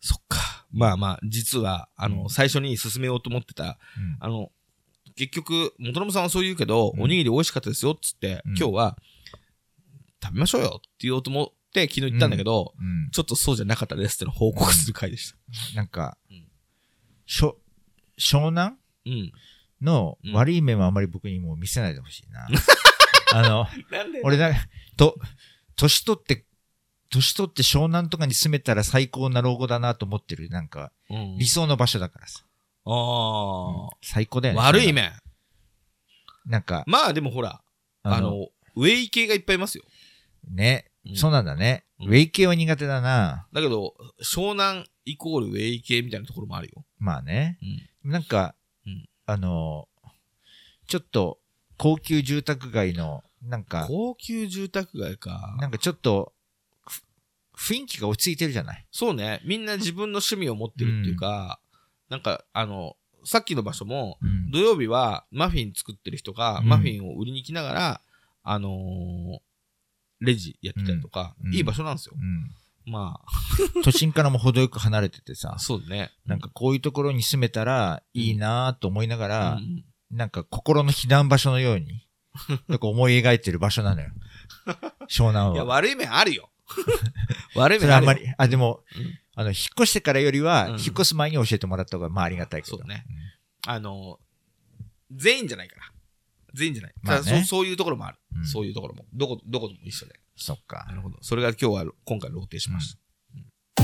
S1: そっか。まあまあ、実は、あの、
S2: うん
S1: 最初に進めようと思ってた、
S2: うん
S1: あの、結局、元信さんはそう言うけど、
S2: うん
S1: おにぎり美味しかったですよ、っつって、
S2: うん
S1: 今日は、食べましょうよって言おうと思って、昨日言ったんだけど、
S2: うん。
S1: ちょっとそうじゃなかったですっての報告する回でした。
S2: なんか
S1: うん、
S2: しょ、湘南？
S1: うん。
S2: の
S1: うん
S2: 悪い面はあまり僕にもう見せないでほしいな。あの、
S1: なんで
S2: 俺だ、と、年取って、年取って湘南とかに住めたら最高な老後だなと思ってる、なんか、
S1: うん
S2: 理想の場所だからさ。
S1: あ
S2: 最高だ
S1: あ、
S2: よね。
S1: 悪い面。
S2: なんか、
S1: まあでもほら、あの、ウェイ系がいっぱいいますよ。
S2: ね、
S1: うん
S2: そうなんだね。
S1: うん
S2: ウェイ系は苦手だな。
S1: だけど、湘南イコールウェイ系みたいなところもあるよ。
S2: まあね。
S1: うん。
S2: なんか、
S1: うん
S2: あの、ちょっと、高級住宅街の、なんか、
S1: 高級住宅街か。
S2: なんかちょっと、ふ雰囲気が落ち着いてるじゃない？
S1: そうね。みんな自分の趣味を持ってるっていうか、なんか、あの、さっきの場所も、
S2: うん
S1: 土曜日はマフィン作ってる人が、
S2: うん
S1: マフィンを売りに来ながら、あのーレジやってたりとか、
S2: うん
S1: いい場所なんですよ。
S2: うん
S1: ま
S2: 都心からも程よく離れててさ
S1: あ、、そうね。
S2: なんかこういうところに住めたらいいなと思いながら、
S1: うん
S2: なんか心の避難場所のように、なんか思い描いてる場所なのよ。湘南
S1: いや、
S2: は。
S1: 悪い面あるよ。悪い
S2: そ
S1: 面あるよ。
S2: れあんまり、あ、でも、
S1: うん
S2: あの、引っ越してからよりは、
S1: うん
S2: 引っ越す前に教えてもらった方が、まあありがたいけど。
S1: そうねあの、全員じゃないから。全員じゃない。
S2: まあね
S1: そうそういうところもある。
S2: うん
S1: そういうところも。どこ、どこでも一緒で。
S2: そっか
S1: な。るほど。それが今日は、今回露呈しました。
S2: あ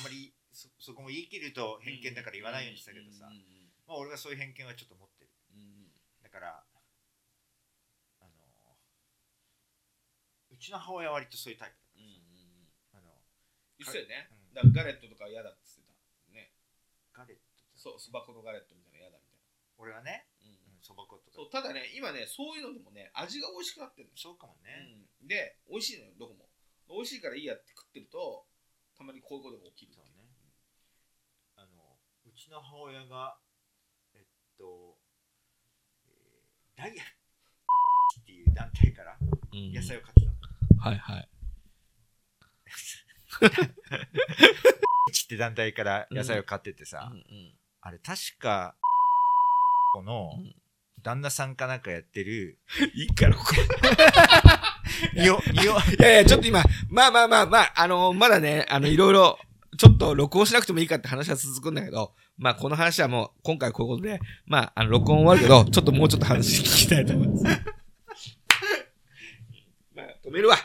S2: んまりそ、そこも言い切ると偏見だから言わないようにしたけどさ、まあ俺はそういう偏見はちょっと持ってる。だから、あの、うちの母親は割とそういうタイプだ。あの、
S1: 言ってたよね。
S2: うん
S1: だからガレットとか嫌だって言ってた。ね。
S2: ガレット
S1: そう、そば粉のガレットみたいなの嫌だみたい
S2: 俺はね、
S1: な。うん
S2: そば粉とか。
S1: そう、ただね、今ね、そういうのでもね、味が美味しくなってるの。
S2: そうかもね。
S1: うんで、美味しいのよ、どこも。美味しいからいいやって食ってると、たまにこういうことが起きるっていう
S2: そうね。あの、うちの母親が、えっと、えー、ダイヤっていう団体から
S1: うん
S2: 野菜を買ってたの。
S1: はいはい。
S2: って団体から野菜を買っててさ、
S1: うんうん
S2: あれ確か、この
S1: うん
S2: 旦那さんかなんかやってる、
S1: いいから、ここ。
S2: にお、にお、
S1: いやいや、ちょっと今、まあまあまあまあ、あのまだね、あの、いろいろ、ちょっと録音しなくてもいいかって話は続くんだけど、まあこの話はもう、今回こういうことで、まあ、あの、録音終わるけど、ちょっともうちょっと話聞きたいと思います。まあ、止めるわ。